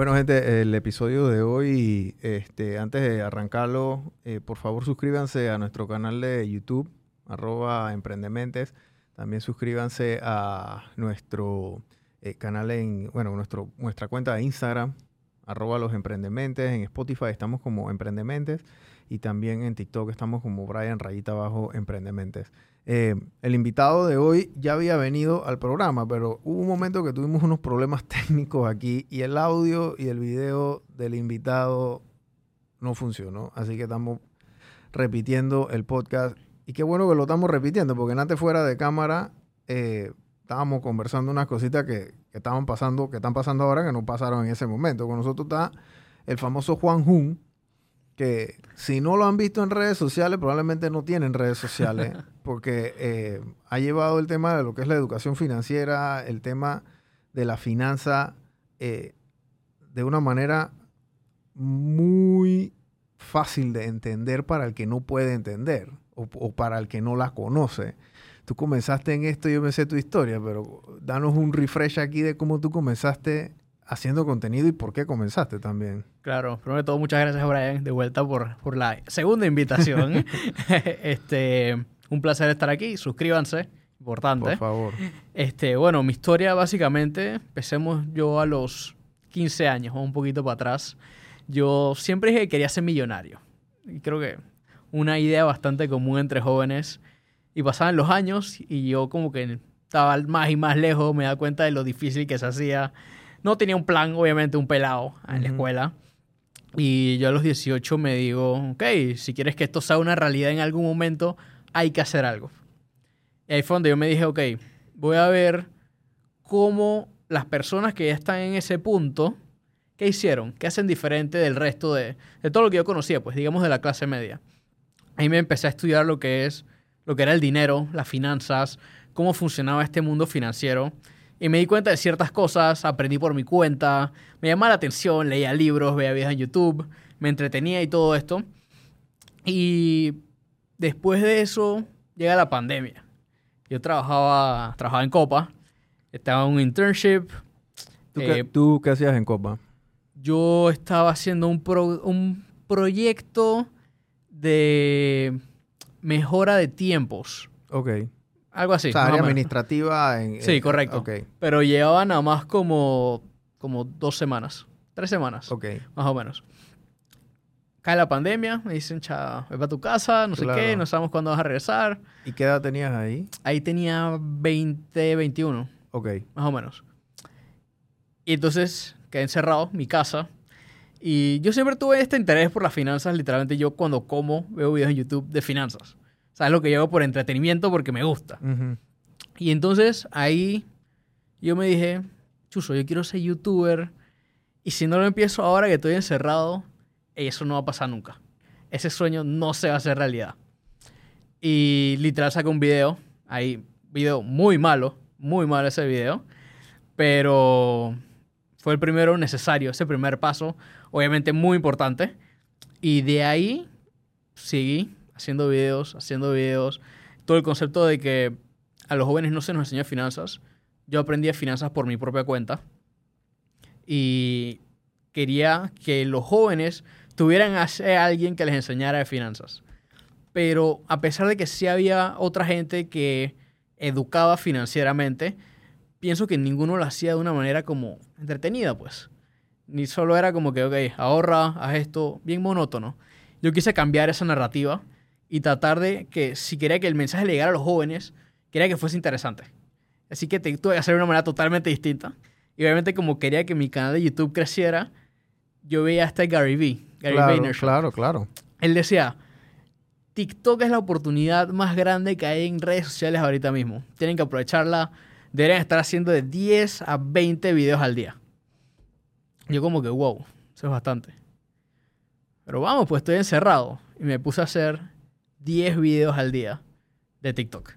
Bueno, gente, el episodio de hoy, este, antes de arrancarlo, eh, por favor suscríbanse a nuestro canal de YouTube, arroba Emprendementes. También suscríbanse a nuestro eh, canal en, bueno, nuestro, nuestra cuenta de Instagram, arroba los Emprendementes. En Spotify estamos como Emprendementes y también en TikTok estamos como Brian Rayita Abajo Emprendementes. Eh, el invitado de hoy ya había venido al programa, pero hubo un momento que tuvimos unos problemas técnicos aquí y el audio y el video del invitado no funcionó. Así que estamos repitiendo el podcast. Y qué bueno que lo estamos repitiendo, porque antes fuera de cámara eh, estábamos conversando unas cositas que, que, estaban pasando, que están pasando ahora, que no pasaron en ese momento. Con nosotros está el famoso Juan Jun, que si no lo han visto en redes sociales, probablemente no tienen redes sociales, porque eh, ha llevado el tema de lo que es la educación financiera, el tema de la finanza, eh, de una manera muy fácil de entender para el que no puede entender o, o, para el que no la conoce. Tú comenzaste en esto, yo me sé tu historia, pero danos un refresh aquí de cómo tú comenzaste haciendo contenido y por qué comenzaste también. Claro, primero de todo, muchas gracias, Brian, de vuelta por, por la segunda invitación. este, un placer estar aquí. Suscríbanse, importante. Por favor. Este, bueno, mi historia básicamente, empecemos yo a los 15 años o un poquito para atrás. Yo siempre dije que quería ser millonario. Y creo que una idea bastante común entre jóvenes. Y pasaban los años y yo como que estaba más y más lejos, me da cuenta de lo difícil que se hacía no tenía un plan, obviamente, un pelado en la escuela. Y yo a los 18 me digo, ok, si quieres que esto sea una realidad en algún momento, hay que hacer algo. Y ahí fue donde yo me dije, ok, voy a ver cómo las personas que ya están en ese punto, ¿qué hicieron? ¿Qué hacen diferente del resto de, de todo lo que yo conocía? Pues digamos de la clase media. Ahí me empecé a estudiar lo que es, lo que era el dinero, las finanzas, cómo funcionaba este mundo financiero. Y me di cuenta de ciertas cosas, aprendí por mi cuenta, me llamaba la atención, leía libros, veía videos en YouTube, me entretenía y todo esto. Y después de eso llega la pandemia. Yo trabajaba, trabajaba en Copa, estaba en un internship. ¿Tú, eh, qué, ¿Tú qué hacías en Copa? Yo estaba haciendo un, pro, un proyecto de mejora de tiempos. Ok. Algo así. O sea, área administrativa. En, sí, correcto. Okay. Pero llevaba nada más como, como dos semanas. Tres semanas. Ok. Más o menos. Cae la pandemia, me dicen, cha, ve para tu casa, no Claro. sé qué, no sabemos cuándo vas a regresar. ¿Y qué edad tenías ahí? Ahí tenía 20, 21, Ok. más o menos. Y entonces quedé encerrado, mi casa. Y yo siempre tuve este interés por las finanzas. Literalmente yo cuando como veo videos en YouTube de finanzas. Sea, es lo que yo hago por entretenimiento porque me gusta. Ujú. Y entonces ahí yo me dije, chuso, yo quiero ser youtuber. Y si no lo empiezo ahora que estoy encerrado, eso no va a pasar nunca. Ese sueño no se va a hacer realidad. Y literal saqué un video. Ahí, video muy malo. Muy malo ese video. Pero fue el primero necesario, ese primer paso. Obviamente muy importante. Y de ahí seguí haciendo videos, haciendo videos. Todo el concepto de que a los jóvenes no se nos enseña finanzas. Yo aprendí finanzas por mi propia cuenta. Y quería que los jóvenes tuvieran a alguien que les enseñara finanzas. Pero a pesar de que sí había otra gente que educaba financieramente, pienso que ninguno lo hacía de una manera como entretenida, pues. Ni solo era como que, ok, ahorra, haz esto, bien monótono. Yo quise cambiar esa narrativa y tratar de que si quería que el mensaje le llegara a los jóvenes, quería que fuese interesante. Así que te, tuve que hacer de una manera totalmente distinta. Y obviamente como quería que mi canal de YouTube creciera, yo veía hasta Gary Vee, Gary Claro, Vaynerchuk. claro, claro. Él decía, TikTok es la oportunidad más grande que hay en redes sociales ahorita mismo. Tienen que aprovecharla. Deberían estar haciendo de 10 a 20 videos al día. Yo como que, wow, eso es bastante. Pero vamos, pues estoy encerrado. Y me puse a hacer 10 videos al día de TikTok.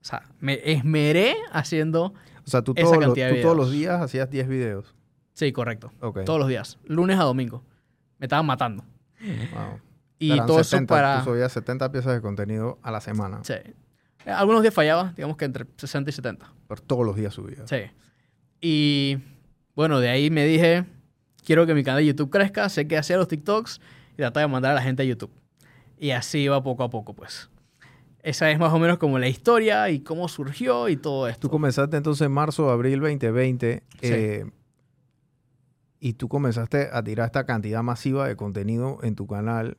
O sea, me esmeré haciendo... O sea, tú, Esa todos los, cantidad de tú todos los días hacías 10 videos. Sí, correcto. Ok. Todos los días. Lunes a domingo. Me estaban matando. Wow. Y Eran todo 70, eso para... Tú subías 70 piezas de contenido a la semana. Sí. Algunos días fallaba, digamos que entre 60 y 70. Pero todos los días subías. Sí. Y bueno, de ahí me dije, quiero que mi canal de YouTube crezca, sé que hacía los TikToks y tratar de mandar a la gente a YouTube. Y así va poco a poco, pues. Esa es más o menos como la historia y cómo surgió y todo esto. Tú comenzaste entonces en marzo, abril 2020. Sí. eh, y tú comenzaste a tirar esta cantidad masiva de contenido en tu canal.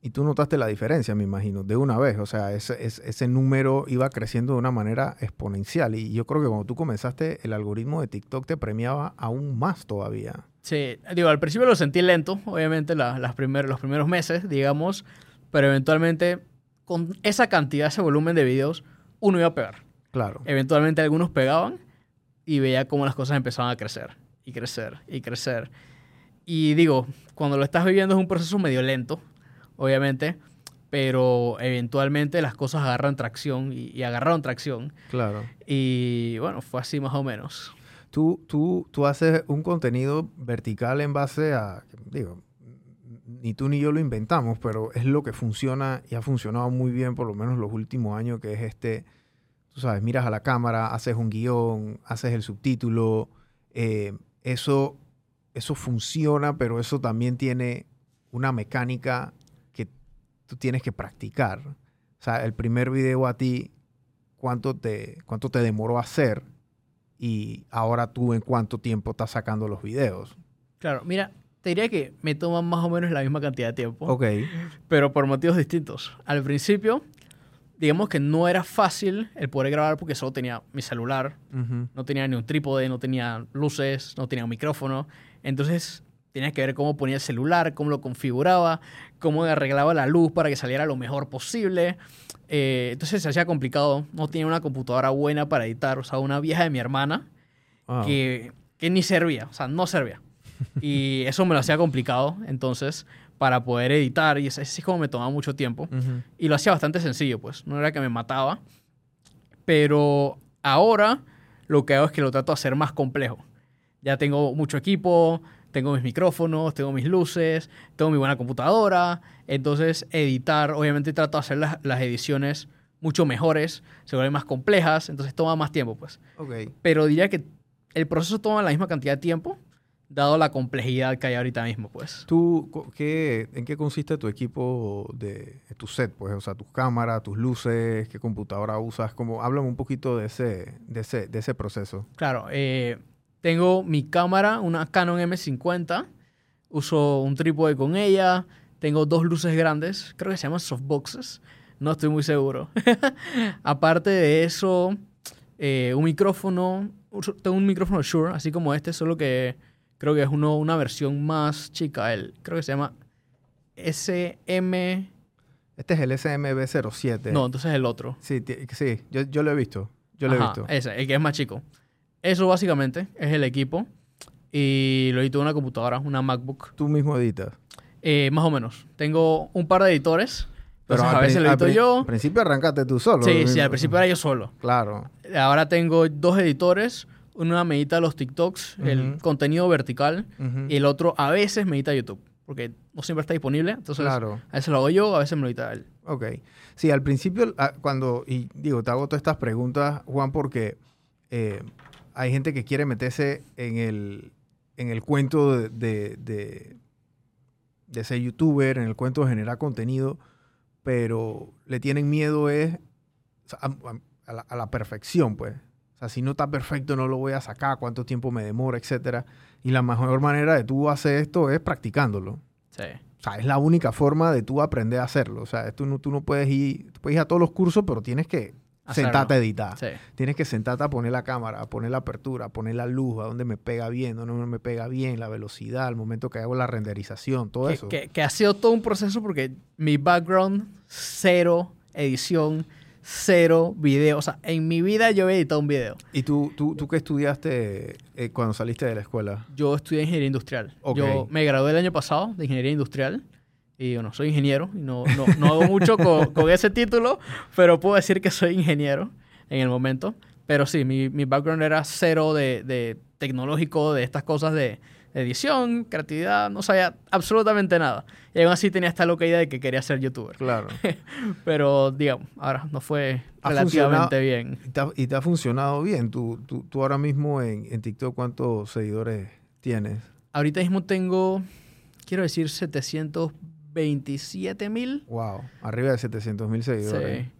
Y tú notaste la diferencia, me imagino, de una vez. O sea, ese, ese, ese número iba creciendo de una manera exponencial. Y yo creo que cuando tú comenzaste, el algoritmo de TikTok te premiaba aún más todavía. Sí, digo, al principio lo sentí lento, obviamente, la- las primer- los primeros meses, digamos, pero eventualmente, con esa cantidad, ese volumen de videos, uno iba a pegar. Claro. Eventualmente algunos pegaban y veía cómo las cosas empezaban a crecer y crecer y crecer. Y digo, cuando lo estás viviendo es un proceso medio lento, obviamente, pero eventualmente las cosas agarran tracción y, y agarraron tracción. Claro. Y bueno, fue así más o menos. Tú, tú, tú haces un contenido vertical en base a, digo, ni tú ni yo lo inventamos, pero es lo que funciona y ha funcionado muy bien por lo menos los últimos años, que es este, tú sabes, miras a la cámara, haces un guion, haces el subtítulo, eh, eso, eso funciona, pero eso también tiene una mecánica que tú tienes que practicar. O sea, el primer video a ti, ¿cuánto te, cuánto te demoró hacer? y ahora tú en cuánto tiempo estás sacando los videos. Claro, mira, te diría que me toman más o menos la misma cantidad de tiempo. Ok. pero por motivos distintos. Al principio, digamos que no era fácil el poder grabar porque solo tenía mi celular, Ujú. no tenía ni un trípode, no tenía luces, no tenía un micrófono. Entonces tenía que ver cómo ponía el celular, cómo lo configuraba, cómo arreglaba la luz para que saliera lo mejor posible. Eh, entonces se hacía complicado. No tenía una computadora buena para editar. O sea, una vieja de mi hermana Wow. que, que ni servía, o sea, no servía. Y eso me lo hacía complicado, entonces, para poder editar, y ese sí como me tomaba mucho tiempo. Y lo hacía bastante sencillo, pues, no era que me mataba. Pero ahora lo que hago es que lo trato de hacer más complejo. Ya tengo mucho equipo, tengo mis micrófonos, tengo mis luces, tengo mi buena computadora. Entonces, editar, obviamente trato de hacer las, las ediciones mucho mejores, se vuelven más complejas, entonces toma más tiempo, pues pero diría que el proceso toma la misma cantidad de tiempo, dado la complejidad que hay ahorita mismo, pues. ¿Tú, qué, ¿En qué consiste tu equipo de tu set? Pues, o sea, tus cámaras, tus luces, qué computadora usas. Como, háblame un poquito de ese, de ese, de ese proceso. Claro, eh, tengo mi cámara, una Canon M50, uso un trípode con ella, tengo dos luces grandes, creo que se llaman softboxes, no estoy muy seguro. Aparte de eso, eh, un micrófono, tengo un micrófono Shure, así como este, solo que creo que es uno, una versión más chica, el, creo que se llama SM... Este es el SMB07. No, entonces el otro. Sí, sí yo, yo lo he visto. Yo lo he Ajá, visto. Ese, el que es más chico. Eso básicamente es el equipo. Y lo edito en una computadora, una MacBook. Tú mismo editas. Eh, más o menos. Tengo un par de editores. Entonces al a veces lo edito yo. Al principio arrancaste tú solo. Sí, sí, al principio era yo solo. Claro. Ahora tengo dos editores. Uno me edita los TikToks, el contenido vertical. Y el otro a veces me edita YouTube. Porque no siempre está disponible. Entonces Claro. a veces lo hago yo, a veces me lo edita él. Ok. Sí, al principio, ah, cuando, y digo, te hago todas estas preguntas, Juan, porque eh, hay gente que quiere meterse en el, en el cuento de, de, de- de ser youtuber, en el cuento de generar contenido, pero le tienen miedo es o sea, a, a- a la, a la perfección, pues. O sea, si no está perfecto, no lo voy a sacar, cuánto tiempo me demora, etcétera. Y la mejor manera de tú hacer esto es practicándolo. Sí. O sea, es la única forma de tú aprender a hacerlo. O sea, tú no, tú no puedes ir, tú puedes ir a todos los cursos, pero tienes que Hacerlo. sentarte a editar. Sí. Tienes que sentarte a poner la cámara, a poner la apertura, a poner la luz, a dónde me pega bien, dónde no me pega bien, la velocidad, al momento que hago la renderización, todo que, eso. que- que ha sido todo un proceso porque mi background, cero edición, cero video. O sea, en mi vida yo he editado un video. ¿Y tú, tú, tú qué estudiaste eh, cuando saliste de la escuela? Yo estudié ingeniería industrial. Ok. Yo me gradué el año pasado de ingeniería industrial. Y bueno, soy ingeniero y no, no, no hago mucho con, con ese título, pero puedo decir que soy ingeniero en el momento. Pero sí, mi, mi background era cero de, de tecnológico, de estas cosas de edición, creatividad, no sabía absolutamente nada. Y aún así tenía esta loca idea de que quería ser youtuber. Claro. Pero, digamos, ahora no fue Ha relativamente bien. ¿Y te ha, y te ha funcionado bien? ¿Tú, tú, tú ahora mismo en, en TikTok cuántos seguidores tienes? Ahorita mismo tengo, quiero decir, 727 mil. Wow, arriba de 700 mil seguidores. Sí.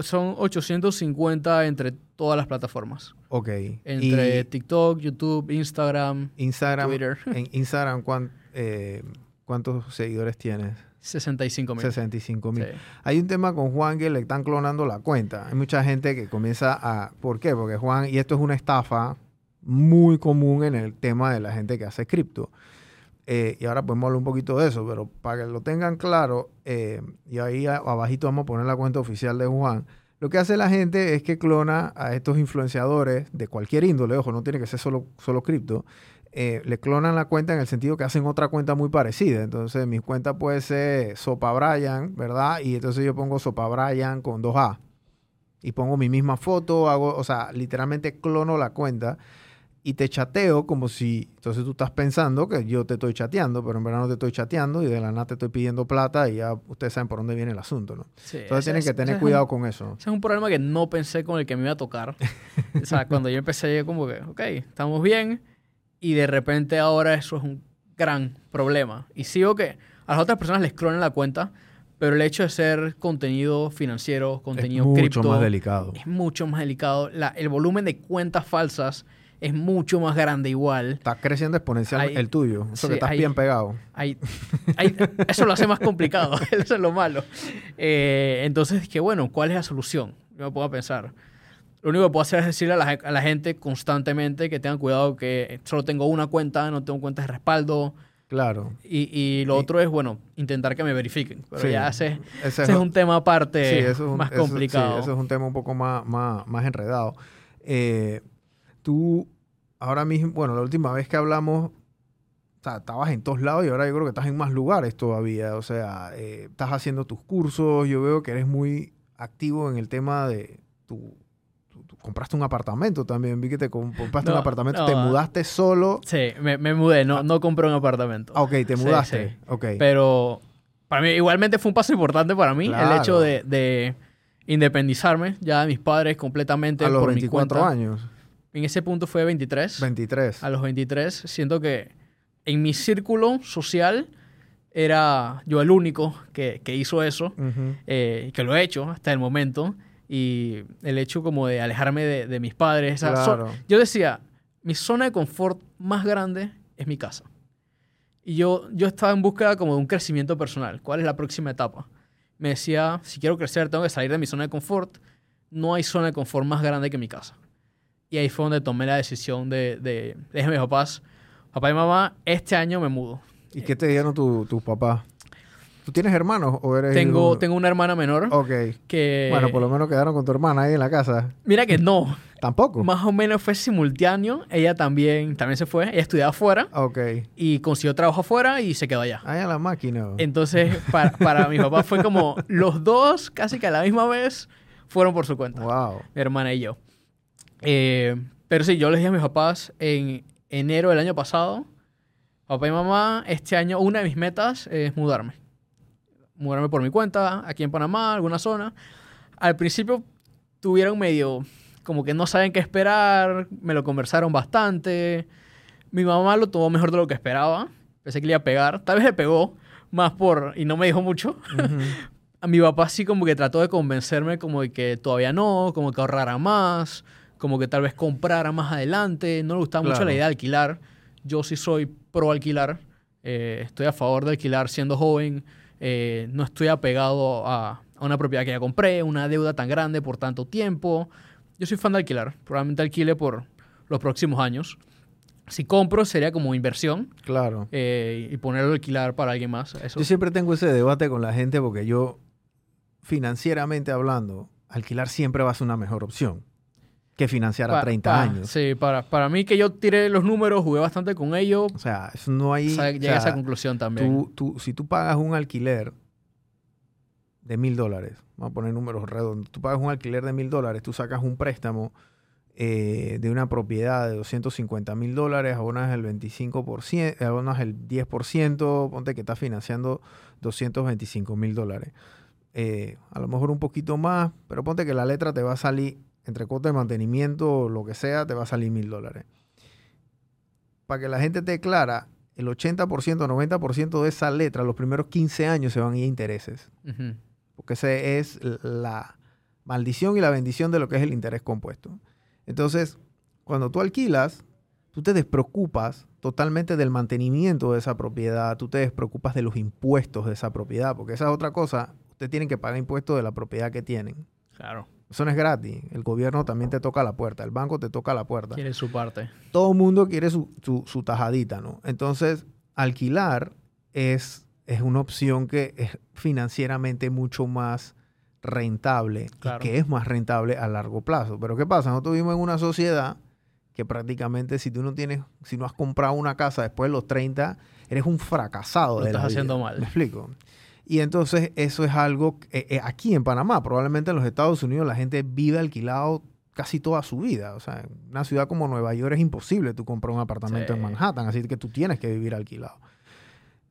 Son 850 entre todas las plataformas. Ok. Entre Y TikTok, YouTube, Instagram, Instagram, Twitter. en Instagram, ¿cuán- eh, ¿cuántos seguidores tienes? 65 mil. 65 mil. Sí. Hay un tema con Juan que le están clonando la cuenta. Hay mucha gente que comienza a... ¿Por qué? Porque Juan, y esto es una estafa muy común en el tema de la gente que hace cripto. Eh, y ahora podemos hablar un poquito de eso, pero para que lo tengan claro, eh, y ahí abajito vamos a poner la cuenta oficial de Juan. Lo que hace la gente es que clona a estos influenciadores de cualquier índole, ojo, no tiene que ser solo, solo cripto, eh, le clonan la cuenta en el sentido que hacen otra cuenta muy parecida. Entonces, mi cuenta puede ser Sopa Brian, ¿verdad? Y entonces yo pongo Sopa Brian con 2A. Y pongo mi misma foto, hago, o sea, literalmente clono la cuenta y te chateo como si, entonces tú estás pensando que yo te estoy chateando, pero en verdad no te estoy chateando y de la nada te estoy pidiendo plata y ya ustedes saben por dónde viene el asunto, ¿no? Sí, Entonces tienen que tener cuidado un- con eso. Ese es un problema que no pensé con el que me iba a tocar. o sea, cuando yo empecé, yo como que, ok, estamos bien. Y de repente ahora eso es un gran problema. Y sigo que a las otras personas les clonan la cuenta, pero el hecho de ser contenido financiero, contenido es mucho cripto, más delicado. es mucho más delicado. La- el volumen de cuentas falsas es mucho más grande igual. Está creciendo exponencialmente Hay- el tuyo. Eso sí, que estás hay- bien pegado. Hay- eso lo hace más complicado. eso es lo malo. Eh, entonces, que bueno, ¿cuál es la solución? Yo me a pensar. Lo único que puedo hacer es decirle a la, a la gente constantemente que tengan cuidado que solo tengo una cuenta, no tengo cuentas de respaldo. Claro. Y, y lo Y- otro es, bueno, intentar que me verifiquen. Pero Sí. ya ese, Ese ese es un tema aparte Sí, eso es un- más eso- sí, complicado. eso es un tema un poco más, más, más enredado. Eh, tú, ahora mismo, bueno, la última vez que hablamos, o sea, estabas en todos lados y ahora yo creo que estás en más lugares todavía. O sea, eh, estás haciendo tus cursos. Yo veo que eres muy activo en el tema de tu. compraste un apartamento también. Vi que te com- compraste un apartamento. no, te ah. mudaste solo. Sí, me, me mudé, no, no compré un apartamento. Ah, ok, te mudaste. sí. Ok. Pero para mí igualmente fue un paso importante para mí Claro. el hecho de, de independizarme ya de mis padres completamente a los por 24 mi cuenta. años. En ese punto fue 23. 23. A los 23 siento que en mi círculo social era yo el único que, que hizo eso, eh, que lo he hecho hasta el momento. Y el hecho como de alejarme de, de mis padres. Claro. yo decía, mi zona de confort más grande es mi casa. Y yo, yo estaba en búsqueda como de un crecimiento personal. ¿Cuál es la próxima etapa? Me decía, si quiero crecer, tengo que salir de mi zona de confort. No hay zona de confort más grande que mi casa. Y ahí fue donde tomé la decisión de, de a mis papás, papá y mamá, este año me mudo. ¿Y qué te dijeron tu- tus papás? ¿Tú tienes hermanos o eres Tengo, tengo una hermana menor Ok. que... Bueno, por lo menos quedaron con tu hermana ahí en la casa. Mira que no, Tampoco. más o menos fue simultáneo. Ella también, también se fue, ella estudiaba afuera Ok. y consiguió trabajo afuera y se quedó allá. Ahí en la máquina. Entonces, para, para mi papá fue como los dos, casi que a la misma vez, fueron por su cuenta, Wow. mi hermana y yo. Eh, pero sí, yo les dije a mis papás en enero del año pasado, papá y mamá, este año una de mis metas es mudarme. Mudarme por mi cuenta, aquí en Panamá, alguna zona. Al principio tuvieron medio, como que no saben qué esperar, me lo conversaron bastante. Mi mamá lo tomó mejor de lo que esperaba. Pensé que le iba a pegar. Tal vez le pegó más por... y no me dijo mucho. Ujú. A mi papá sí como que trató de convencerme como de que todavía no, como que ahorrara más, como que tal vez comprara más adelante. No le gustaba mucho la idea de alquilar. Yo sí soy pro alquilar. Eh, estoy a favor de alquilar siendo joven. Eh, no estoy apegado a, a una propiedad que ya compré, una deuda tan grande por tanto tiempo. Yo soy fan de alquilar. Probablemente alquile por los próximos años. Si compro sería como inversión Claro. eh, y ponerlo a alquilar para alguien más. Eso Yo siempre tengo ese debate con la gente porque yo, financieramente hablando, alquilar siempre va a ser una mejor opción que financiar a Pa- 30 pa- años. Sí, para, para mí que yo tiré los números, jugué bastante con ellos, O sea, eso no hay... o llegué a esa conclusión también. tú, tú- si tú pagas un alquiler de mil dólares, vamos a poner números redondos, tú pagas un alquiler de mil dólares, tú sacas un préstamo eh, de una propiedad de 250 mil dólares, abonas el 25%, abonas el 10%, ponte que estás financiando 225 mil dólares. Eh, a lo mejor un poquito más, pero ponte que la letra te va a salir, entre cuota de mantenimiento o lo que sea, te va a salir mil dólares. Para que la gente esté clara, el 80%, 90% de esa letra, los primeros 15 años se van a ir a intereses. Porque esa es la maldición y la bendición de lo que es el interés compuesto. Entonces, cuando tú alquilas, tú te despreocupas totalmente del mantenimiento de esa propiedad, tú te despreocupas de los impuestos de esa propiedad, porque esa es otra cosa, ustedes tienen que pagar impuestos de la propiedad que tienen. Claro. Eso no es gratis, el gobierno también te toca la puerta, el banco te toca la puerta. Quiere su parte. Todo el mundo quiere su, su- su tajadita, ¿no? Entonces, alquilar es, es una opción que es financieramente mucho más rentable Claro. y que es más rentable a largo plazo. Pero ¿qué pasa? Nosotros vivimos en una sociedad que prácticamente si tú no tienes, si no has comprado una casa después de los 30, eres un fracasado. Lo de la estás haciendo mal. ¿Me explico? Y entonces eso es algo, eh, eh, aquí en Panamá, probablemente en los Estados Unidos la gente vive alquilado casi toda su vida. O sea, en una ciudad como Nueva York es imposible tú comprar un apartamento Sí. en Manhattan, así que tú tienes que vivir alquilado.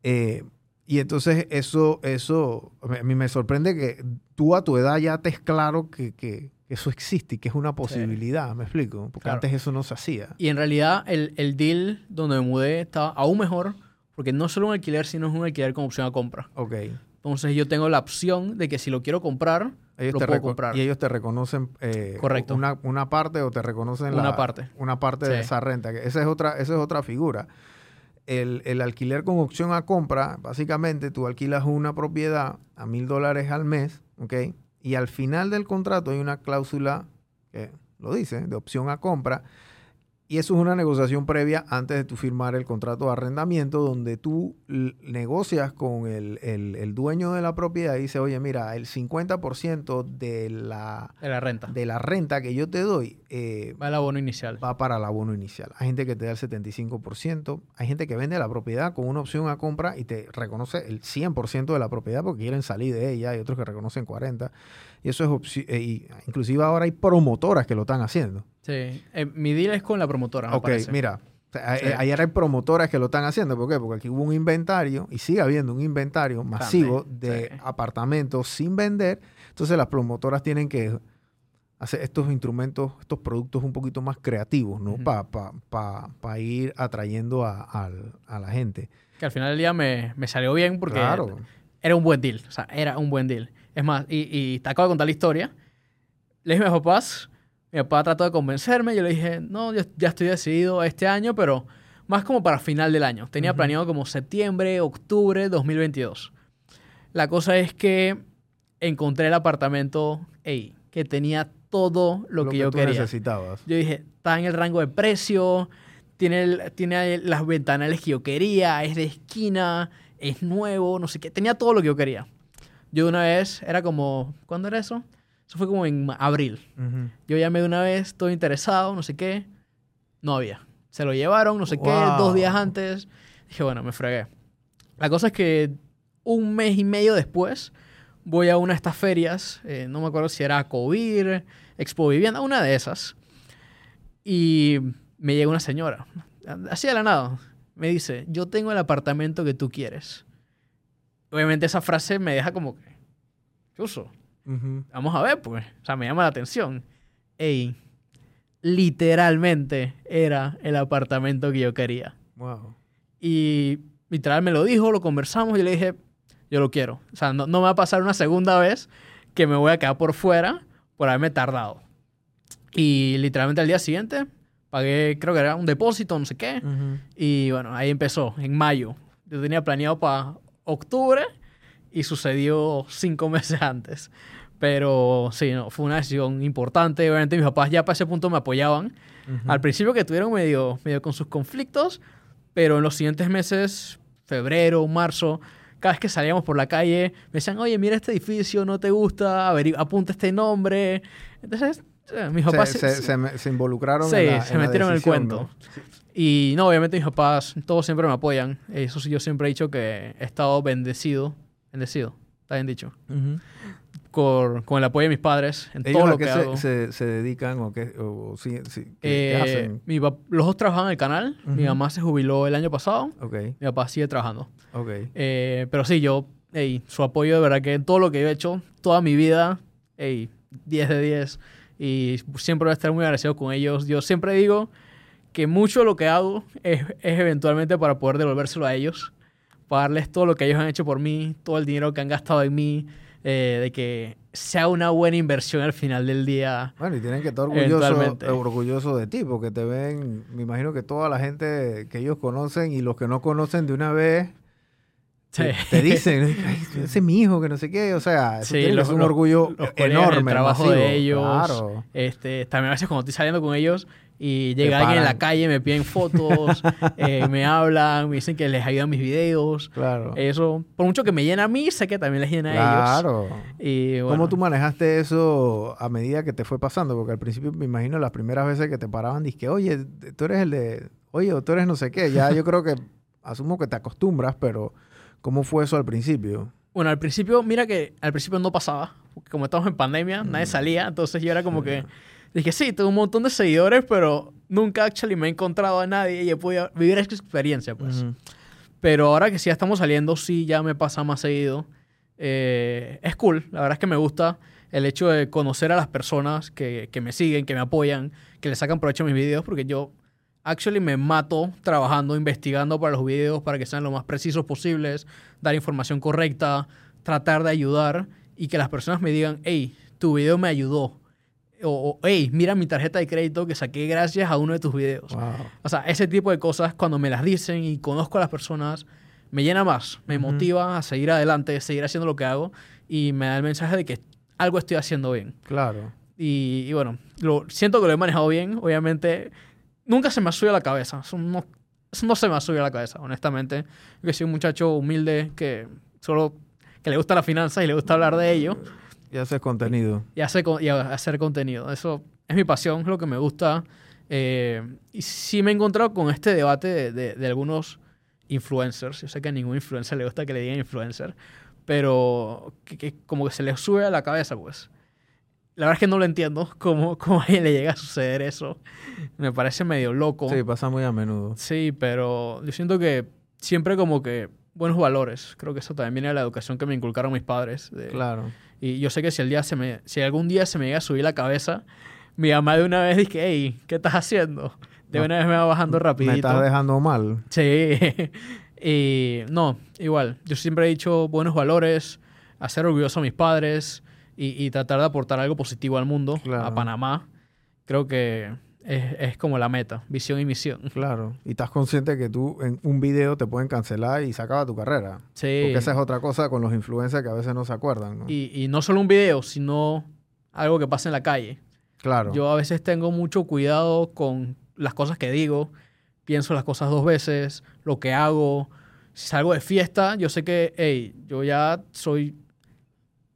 Eh, y entonces eso, eso, a mí me sorprende que tú a tu edad ya te es claro que, que eso existe y que es una posibilidad, ¿me explico? Porque Claro. antes eso no se hacía. Y en realidad el, el deal donde me mudé estaba aún mejor porque no solo un alquiler, sino es un alquiler con opción a compra. Ok. Entonces yo tengo la opción de que si lo quiero comprar, Ellos lo puedo comprar. Y ellos te reconocen eh, Correcto. Una, una parte o te reconocen Una la- parte. una parte de esa renta. Esa es otra, esa es otra figura. El, el alquiler con opción a compra, básicamente tú alquilas una propiedad a mil dólares al mes, ¿ok? Y al final del contrato hay una cláusula que lo dice, de opción a compra. Y eso es una negociación previa antes de tu firmar el contrato de arrendamiento, donde tú negocias con el, el- el dueño de la propiedad y dice, oye, mira, el 50% de la, de la renta. de la renta que yo te doy eh, Va el abono inicial. va para el abono inicial. Hay gente que te da el 75%, hay gente que vende la propiedad con una opción a compra y te reconoce el 100% de la propiedad porque quieren salir de ella, hay otros que reconocen 40%. Y eso es eh, y inclusive ahora hay promotoras que lo están haciendo. Sí. Eh, mi deal es con la promotora, me ok, parece. mira, o sea, Sí. a- ayer hay promotoras que lo están haciendo. ¿Por qué? Porque aquí hubo un inventario y sigue habiendo un inventario masivo de sí. apartamentos sin vender. Entonces las promotoras tienen que hacer estos instrumentos, estos productos un poquito más creativos, ¿no? Ujú. Para ir atrayendo a, al- a la gente. Que al final del día me, me salió bien porque claro. era un buen deal. O sea, era un buen deal. Es más, y, y te acabo de contar la historia. Le dije a mis papás, mi papá trató de convencerme. Yo le dije, no, yo ya estoy decidido este año, pero más como para final del año. Tenía Ujú. planeado como septiembre, octubre 2022. La cosa es que encontré el apartamento ey, que tenía todo lo, que, yo tú quería. necesitabas. Yo dije, está en el rango de precio, tiene, el- tiene las ventanales que yo quería, es de esquina, es nuevo, no sé qué. Tenía todo lo que yo quería. Yo de una vez, era como, ¿cuándo era eso? Eso fue como en abril. Yo llamé de una vez, estoy interesado, no sé qué. No había. Se lo llevaron, no sé qué, dos días antes. Dije, bueno, me fregué. La cosa es que un mes y medio después voy a una de estas ferias, eh, no me acuerdo si era Covir, Expo Vivienda, una de esas. Y me llega una señora, así de la nada, me dice, yo tengo el apartamento que tú quieres. Obviamente esa frase me deja como que, chuso, Ujú. vamos a ver, pues. O sea, me llama la atención. Ey, literalmente era el apartamento que yo quería. Wow. Y literal me lo dijo, lo conversamos y le dije, yo lo quiero. O sea, no, no me va a pasar una segunda vez que me voy a quedar por fuera por haberme tardado. Y literalmente al día siguiente pagué, creo que era un depósito, no sé qué. Y bueno, ahí empezó, en mayo. Yo tenía planeado para octubre y sucedió cinco meses antes. Pero sí, no, fue una decisión importante. Obviamente mis papás ya para ese punto me apoyaban. Ujú. Al principio que tuvieron medio, medio con sus conflictos, pero en los siguientes meses, febrero, marzo, cada vez que salíamos por la calle, me decían, oye, mira este edificio, ¿no te gusta? Apunta este nombre. Entonces, eh, mis papás... se, se- se- se me- involucraron Sí, en la, se en la metieron en el decisión, cuento. ¿no? Y no, obviamente mis papás, todos siempre me apoyan. Eso sí, yo siempre he dicho que he estado bendecido, bendecido, está bien dicho, Ujú. con, con el apoyo de mis padres en ¿Ellos todo a lo qué que se, hago. se, se dedican o qué, o sí, sí, qué- Eh, hacen? mi los dos trabajan en el canal. Mi Ujú. mamá se jubiló el año pasado. Ok, Mi papá sigue trabajando. ok. Eh, pero sí, yo, ey, su apoyo de verdad que todo lo que yo he hecho, toda mi vida, ey, 10 de 10. Y siempre voy a estar muy agradecido con ellos. Yo siempre digo que mucho de lo que hago es, es eventualmente para poder devolvérselo a ellos, pagarles todo lo que ellos han hecho por mí, todo el dinero que han gastado en mí, eh, de que sea una buena inversión al final del día. Bueno, y tienen que estar orgullosos Eventualmente. orgulloso de ti, porque te ven, me imagino que toda la gente que ellos conocen y los que no conocen de una vez te, Sí. te dicen, "Ay, ese es mi hijo, que no sé qué, o sea, Sí, los- ser un orgullo los colegas, el enorme, trabajo masivo. de ellos. Claro. Este, también a veces cuando estoy saliendo con ellos y llega alguien en la calle, me piden fotos, eh, me hablan, me dicen que les ayudan mis videos. Claro. Eso, por mucho que me llena a mí, sé que también les llena a ellos. Claro. Bueno, ¿Cómo tú manejaste eso a medida que te fue pasando? Porque al principio me imagino las primeras veces que te paraban, dije, oye, tú eres el de, oye, tú eres no sé qué. Ya yo creo que asumo que te acostumbras, pero ¿cómo fue eso al principio? Bueno, al principio, mira que al principio no pasaba. Porque como estamos en pandemia, nadie Mm. salía. Entonces yo era como que. Dije, sí, tengo un montón de seguidores, pero nunca actually me he encontrado a nadie y he podido vivir esa experiencia, pues. Ujú. Pero ahora que sí ya estamos saliendo, sí ya me pasa más seguido. Eh, es cool, la verdad es que me gusta el hecho de conocer a las personas que, que me siguen, que me apoyan, que le sacan provecho a mis videos, porque yo actually me mato trabajando, investigando para los videos, para que sean lo más precisos posibles, dar información correcta, tratar de ayudar y que las personas me digan, hey, tu video me ayudó. O, o, hey, mira mi tarjeta de crédito que saqué gracias a uno de tus videos. Wow. O sea, ese tipo de cosas, cuando me las dicen y conozco a las personas, me llena más, me Ujú. motiva a seguir adelante, seguir haciendo lo que hago y me da el mensaje de que algo estoy haciendo bien. Claro. Y, y bueno, lo, siento que lo he manejado bien. Obviamente, nunca se me ha subido a la cabeza. No, no se me ha subido a la cabeza, honestamente. Yo que soy un muchacho humilde que solo que le gusta la finanza y le gusta hablar de ello Y haces contenido. y, hace, co- y hacer contenido. Eso es mi pasión, es lo que me gusta. Eh, y sí me he encontrado con este debate de, de- de algunos influencers. Yo sé que a ningún influencer le gusta que le digan influencer, pero que, que como que se les sube a la cabeza, pues. La verdad es que no lo entiendo cómo, cómo le llega a suceder eso. Me parece medio loco. Sí, pasa muy a menudo. Sí, pero yo siento que siempre como que buenos valores. Creo que eso también viene de la educación que me inculcaron mis padres. de- Claro. Y yo sé que si, el día se me, si algún día se me llega a subir la cabeza, mi mamá de una vez dice, hey, ¿qué estás haciendo? De No. una vez me va bajando rapidito. Me estás dejando mal. Sí. y no, igual. Yo siempre he dicho buenos valores, hacer orgulloso a mis padres y, y tratar de aportar algo positivo al mundo, Claro. a Panamá. Creo que es, es como la meta, visión y misión. Claro. Y estás consciente que tú en un video te pueden cancelar y se acaba tu carrera. Sí. Porque esa es otra cosa con los influencers que a veces no se acuerdan, ¿no? y, y no solo un video, sino algo que pasa en la calle. claro. Yo a veces tengo mucho cuidado con las cosas que digo, pienso las cosas dos veces, lo que hago. Si salgo de fiesta, yo sé que, hey, yo ya soy,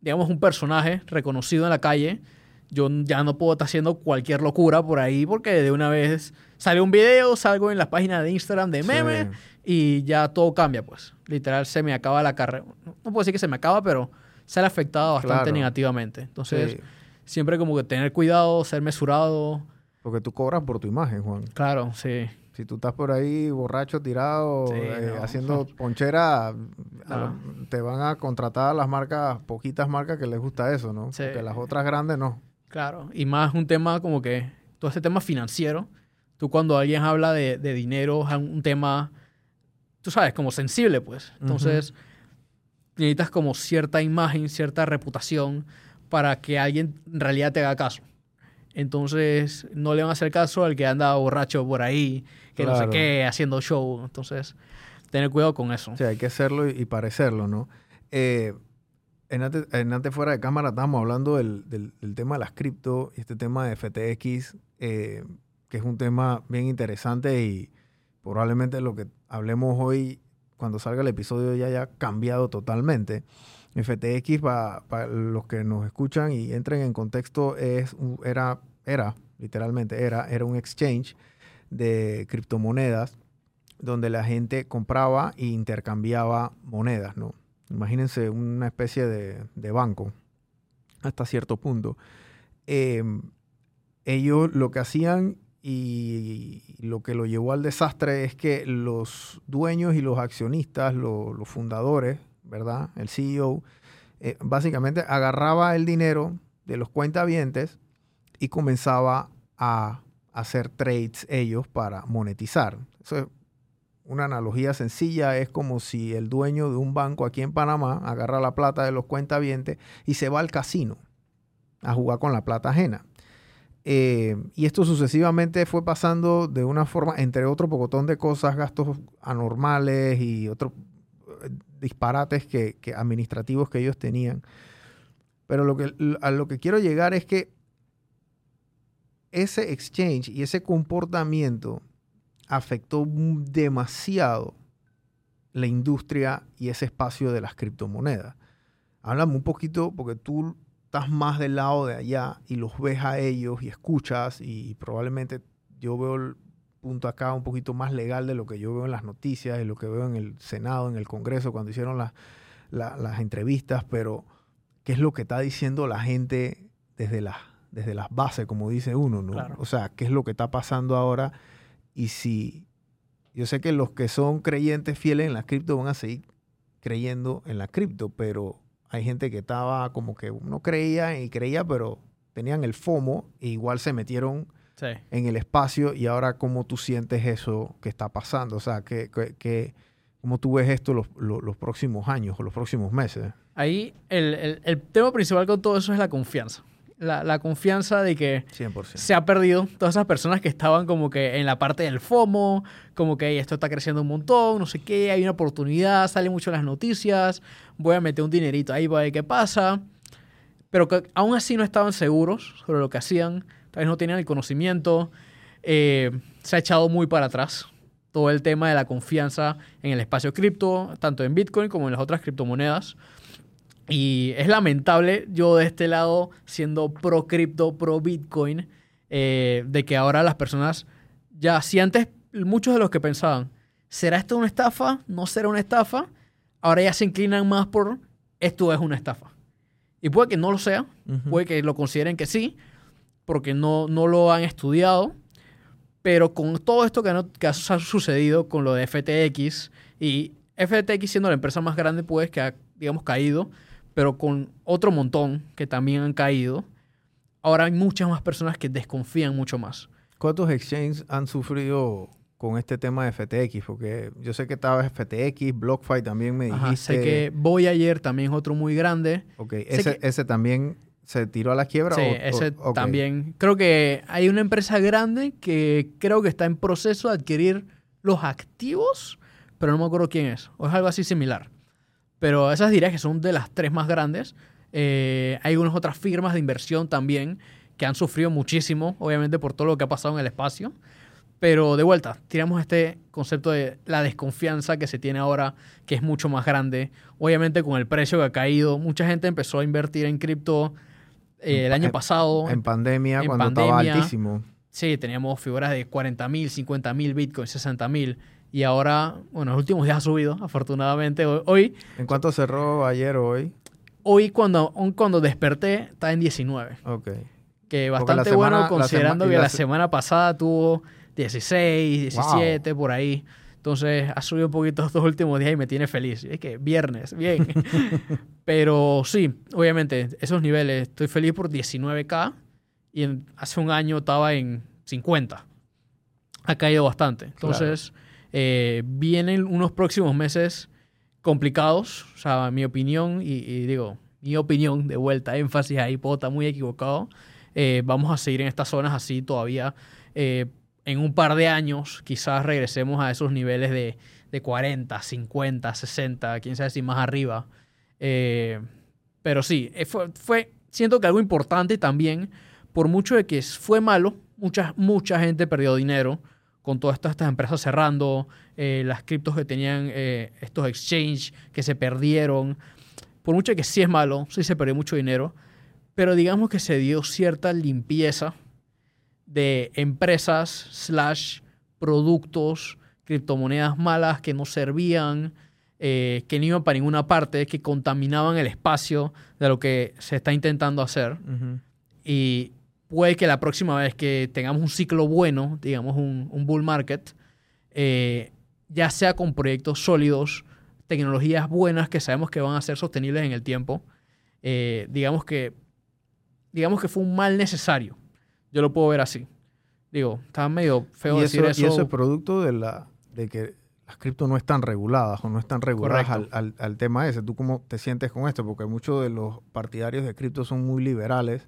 digamos, un personaje reconocido en la calle. Yo ya no puedo estar haciendo cualquier locura por ahí porque de una vez sale un video, salgo en la página de Instagram de Sí. meme y ya todo cambia, pues. Literal, se me acaba la carrera. No puedo decir que se me acaba, pero sale afectado bastante Claro. negativamente. Entonces, Sí. siempre como que tener cuidado, ser mesurado. Porque tú cobras por tu imagen, Juan. Claro, sí. Si tú estás por ahí borracho, tirado, Sí, eh, no. haciendo ponchera, a No. lo- te van a contratar las marcas, poquitas marcas que les gusta eso, ¿no? Sí. Porque las otras grandes no. Claro. Y más un tema como que todo este tema financiero. Tú cuando alguien habla de, de dinero es un tema, tú sabes, como sensible, pues. Entonces, necesitas como cierta imagen, cierta reputación para que alguien en realidad te haga caso. Entonces, no le van a hacer caso al que anda borracho por ahí, que no sé qué, haciendo show. Entonces, tener cuidado con eso. O sea, hay que hacerlo y, y parecerlo, ¿no? Eh, en, antes, en antes fuera de cámara estábamos hablando del, del- del tema de las cripto y este tema de FTX, eh, que es un tema bien interesante y probablemente lo que hablemos hoy, cuando salga el episodio, ya haya cambiado totalmente. FTX, para los que nos escuchan y entren en contexto, es era, era, literalmente, era, era un exchange de criptomonedas donde la gente compraba e intercambiaba monedas, ¿no? Imagínense una especie de, banco hasta cierto punto. Eh, ellos lo que hacían y lo que lo llevó al desastre es que los dueños y los accionistas, lo- los fundadores, ¿verdad? El CEO, eh, básicamente agarraba el dinero de los cuentavientes y comenzaba a hacer trades ellos para monetizar. Eso una analogía sencilla es como si el dueño de un banco aquí en Panamá agarra la plata de los cuentavientes y se va al casino a jugar con la plata ajena. Eh, y esto sucesivamente fue pasando de una forma, entre otro pocotón de cosas, gastos anormales y otros eh, disparates que, administrativos que ellos tenían. Pero lo que, a lo que quiero llegar es que ese exchange y ese comportamiento afectó demasiado la industria y ese espacio de las criptomonedas. Háblame un poquito, porque tú estás más del lado de allá y los ves a ellos y escuchas y probablemente yo veo el punto acá un poquito más legal de lo que yo veo en las noticias y lo que veo en el Senado, en el Congreso, cuando hicieron las entrevistas, pero ¿qué es lo que está diciendo la gente desde, la, desde las bases, como dice uno? ¿no? O sea, ¿qué es lo que está pasando ahora? Y si yo sé que los que son creyentes fieles en la cripto van a seguir creyendo en la cripto, pero hay gente que estaba como que no creía y creía, pero tenían el FOMO e igual se metieron en el espacio y ahora cómo tú sientes eso que está pasando, o sea, que, que, cómo tú ves esto los, los, próximos años o los próximos meses. Ahí el, el tema principal con todo eso es la confianza la, confianza de que se ha perdido. Todas esas personas que estaban como que en la parte del FOMO, como que esto está creciendo un montón, no sé qué, hay una oportunidad, sale mucho en las noticias, voy a meter un dinerito ahí para ver qué pasa. Pero que aún así no estaban seguros sobre lo que hacían, tal vez no tenían el conocimiento. Eh, se ha echado muy para atrás todo el tema de la confianza en el espacio cripto, tanto en Bitcoin como en las otras criptomonedas. Y es lamentable yo de este lado, siendo pro cripto, pro Bitcoin, eh, de que ahora las personas, ya si antes muchos de los que pensaban, ¿será esto una estafa? ¿No será una estafa? Ahora ya se inclinan más por esto es una estafa. Y puede que no lo sea, puede que lo consideren que sí, porque no, no lo han estudiado, pero con todo esto que, que ha sucedido con lo de FTX, y FTX siendo la empresa más grande, pues, que ha, digamos, caído, pero con otro montón que también han caído, ahora hay muchas más personas que desconfían mucho más. ¿Cuántos exchanges han sufrido con este tema de FTX? Porque yo sé que estaba FTX, BlockFi también me dijiste. sé que Voy ayer también es otro muy grande. Ok, ese, ese también se tiró a la quiebra. Sí, ese también. Creo que hay una empresa grande que creo que está en proceso de adquirir los activos, pero no me acuerdo quién es. O es algo así similar. Pero esas diría que son de las tres más grandes. Eh, hay unas otras firmas de inversión también que han sufrido muchísimo, obviamente por todo lo que ha pasado en el espacio. Pero de vuelta, tiramos este concepto de la desconfianza que se tiene ahora, que es mucho más grande. Obviamente con el precio que ha caído, mucha gente empezó a invertir en cripto eh, el año pasado. En pandemia, cuando estaba altísimo. Sí, teníamos figuras de 40 mil, 50 mil Bitcoin, 60 mil. Y ahora, bueno, los últimos días ha subido, afortunadamente. Hoy. ¿En cuánto cerró ayer o hoy? Hoy, cuando, cuando desperté, está en 19. Ok. Que bastante bueno, considerando que la, semana pasada tuvo 16, 17, por ahí. Entonces, ha subido un poquito estos últimos días y me tiene feliz. Es que viernes, bien. Pero sí, obviamente, esos niveles, estoy feliz por 19K y hace un año estaba en 50. Ha caído bastante. Entonces. Eh, vienen unos próximos meses complicados, o sea, mi opinión, y, digo, mi opinión, de vuelta, énfasis ahí, puedo muy equivocado. Eh, vamos a seguir en estas zonas así todavía. Eh, en un par de años quizás regresemos a esos niveles de, de 40, 50, 60, quién sabe si más arriba. pero sí, fue, fue, siento que algo importante también, por mucho de que fue malo, mucha, mucha gente perdió dinero con todas estas, empresas cerrando, eh, las criptos que tenían eh, estos exchanges que se perdieron. Por mucho que sí es malo, sí se perdió mucho dinero, pero digamos que se dio cierta limpieza de empresas slash productos, criptomonedas malas que no servían, eh, que no iban para ninguna parte, que contaminaban el espacio de lo que se está intentando hacer. Y puede que la próxima vez que tengamos un ciclo bueno, digamos un, bull market, eh, ya sea con proyectos sólidos, tecnologías buenas que sabemos que van a ser sostenibles en el tiempo, eh, digamos, que, digamos que fue un mal necesario. Yo lo puedo ver así. Digo, está medio feo y decir eso, eso. y eso es producto de, la, de que las cripto no están reguladas o no están reguladas al, al- al tema ese. ¿Tú cómo te sientes con esto? Porque muchos de los partidarios de cripto son muy liberales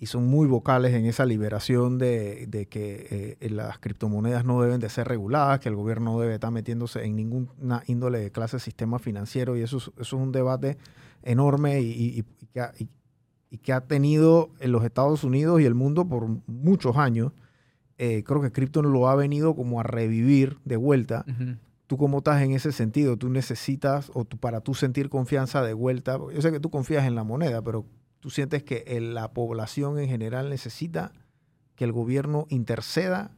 y son muy vocales en esa liberación de, de que eh, las criptomonedas no deben de ser reguladas, que el gobierno no debe estar metiéndose en ninguna índole de clase de sistema financiero y eso es, eso es un debate enorme y, y- y que ha, y- que ha tenido en los Estados Unidos y el mundo por muchos años. Eh, creo que cripto lo ha venido como a revivir de vuelta. Ujú. ¿Tú cómo estás en ese sentido? ¿Tú necesitas, o tú, para tú sentir confianza de vuelta? Yo sé que tú confías en la moneda, pero tú sientes que el- la población en general necesita que el gobierno interceda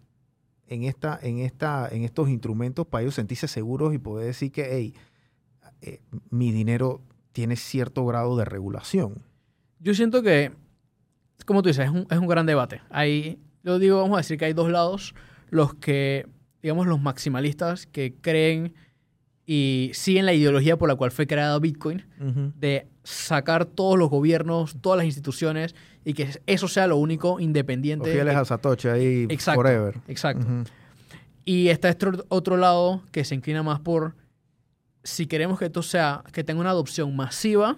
en, esta, en, esta, en estos instrumentos para ellos sentirse seguros y poder decir que, hey, eh, mi dinero tiene cierto grado de regulación. Yo siento que, como tú dices, es un, es un gran debate. Hay, yo digo, vamos a decir que hay dos lados. Los que, digamos, los maximalistas que creen y siguen la ideología por la cual fue creado Bitcoin, de sacar todos los gobiernos, todas las instituciones y que eso sea lo único independiente. fieles a Satoshi ahí Exacto. forever. Exacto. Y está este otro- otro lado que se inclina más por si queremos que esto sea, que tenga una adopción masiva,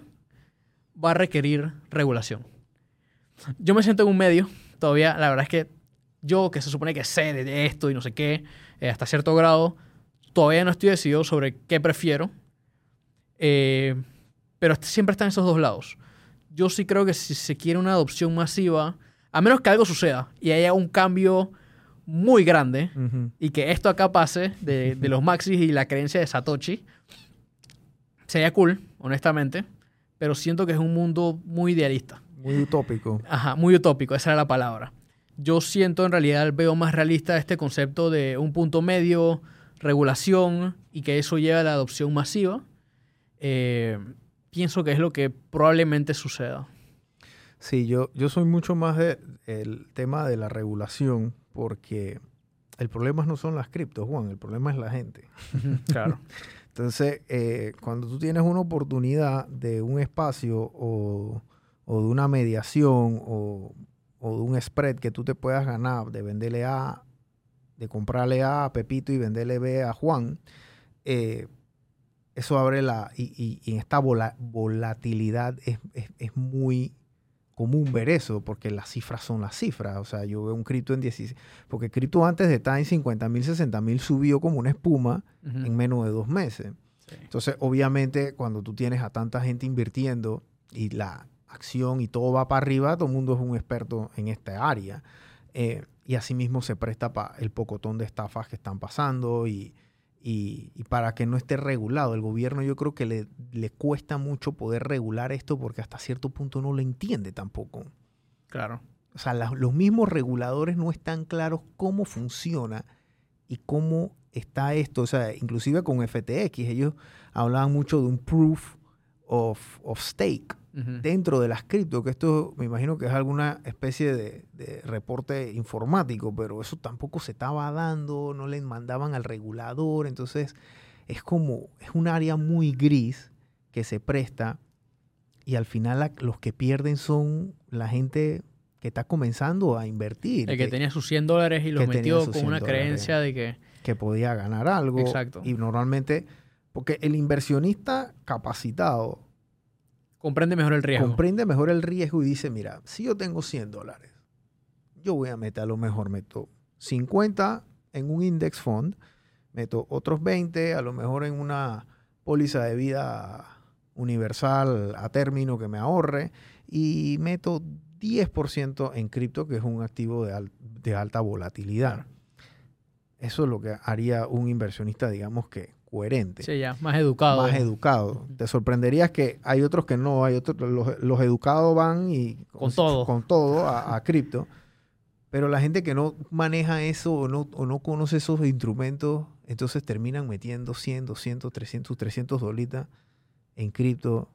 va a requerir regulación. Yo me siento en un medio, todavía, la verdad es que yo, que se supone que sé de esto y no sé qué, eh, hasta cierto grado, todavía no estoy decidido sobre qué prefiero, Eh, pero siempre están esos dos lados. Yo sí creo que si se quiere una adopción masiva, a menos que algo suceda y haya un cambio muy grande, y que esto acá pase de, de los maxis y la creencia de Satoshi, sería cool, honestamente, pero siento que es un mundo muy idealista. Muy utópico. Ajá, muy utópico, esa era la palabra. Yo siento, en realidad, veo más realista este concepto de un punto medio, regulación y que eso lleve a la adopción masiva. Eh, pienso que es lo que probablemente suceda. Sí, yo, yo soy mucho más de el tema de la regulación porque el problema no son las criptos, Juan, el problema es la gente. Claro. Entonces, eh, cuando tú tienes una oportunidad de un espacio o, o de una mediación o, o de un spread que tú te puedas ganar de venderle A, de comprarle A a Pepito y venderle B a Juan, eh, eso abre la... Y, y- y en esta vola- volatilidad es, es- es muy común ver eso, porque las cifras son las cifras. O sea, yo veo un cripto en 16... Porque cripto antes de estar en 50 mil, 60 mil subió como una espuma Ujú. en menos de dos meses. Sí. Entonces, obviamente, cuando tú tienes a tanta gente invirtiendo y la acción y todo va para arriba, todo el mundo es un experto en esta área. Eh, y asimismo se presta para el pocotón de estafas que están pasando y, y- y para que no esté regulado. El gobierno yo creo que le, le cuesta mucho poder regular esto porque hasta cierto punto no lo entiende tampoco. Claro. O sea, la- los mismos reguladores no están claros cómo funciona y cómo está esto. O sea, inclusive con FTX, ellos hablaban mucho de un proof of, of stake Dentro de las cripto, que esto me imagino que es alguna especie de, de reporte informático, pero eso tampoco se estaba dando, no le mandaban al regulador, entonces es como, es un área muy gris que se presta y al final la- los que pierden son la gente que está comenzando a invertir, El que que, tenía sus 100 dólares y los metió con 100 una creencia de que... que podía ganar algo. Exacto. Y normalmente, porque el inversionista capacitado comprende mejor el riesgo. comprende mejor el riesgo y dice, mira, si yo tengo 100 dólares, yo voy a meter a lo mejor, meto 50 en un index fund, meto otros 20, a lo mejor en una póliza de vida universal a término que me ahorre y meto 10% en cripto, que es un activo de, al- de alta volatilidad. Eso es lo que haría un inversionista, digamos que coherente Sí, ya, más educado. más educado. Te sorprenderías que hay otros que no, hay otros, los, los educados van y Con todo. con todo a, a cripto, pero la gente que no maneja eso o no, o no conoce esos instrumentos, entonces terminan metiendo 100, 200, 300, 300 dolitas en cripto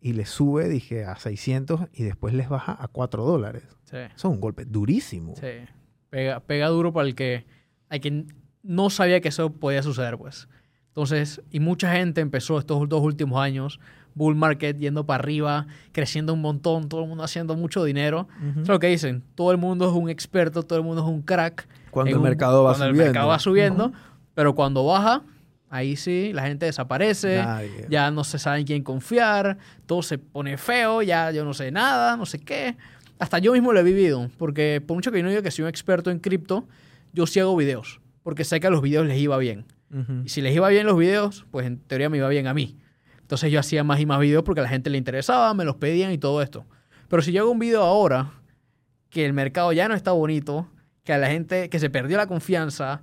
y les sube, dije, a 600 y después les baja a 4 dólares. Sí, Eso es un golpe durísimo. sí. Pega, pega duro para el que, al que no sabía que eso podía suceder, pues. Entonces, y mucha gente empezó estos dos últimos años bull market yendo para arriba, creciendo un montón, todo el mundo haciendo mucho dinero. Eso es lo que dicen. Todo el mundo es un experto, todo el mundo es un crack. Cuando el un- mercado va cuando subiendo. el mercado va subiendo, pero cuando baja, ahí sí, la gente desaparece. Nadie. Ya no se sabe en quién confiar, todo se pone feo, ya yo no sé nada, no sé qué. Hasta yo mismo lo he vivido, porque por mucho que yo no diga que soy un experto en cripto, yo sí hago videos, porque sé que a los videos les iba bien. Y si les iba bien los videos, pues en teoría me iba bien a mí. Entonces yo hacía más y más videos porque a la gente le interesaba, me los pedían y todo esto. Pero si yo hago un video ahora, que el mercado ya no está bonito, que a la gente que se perdió la confianza,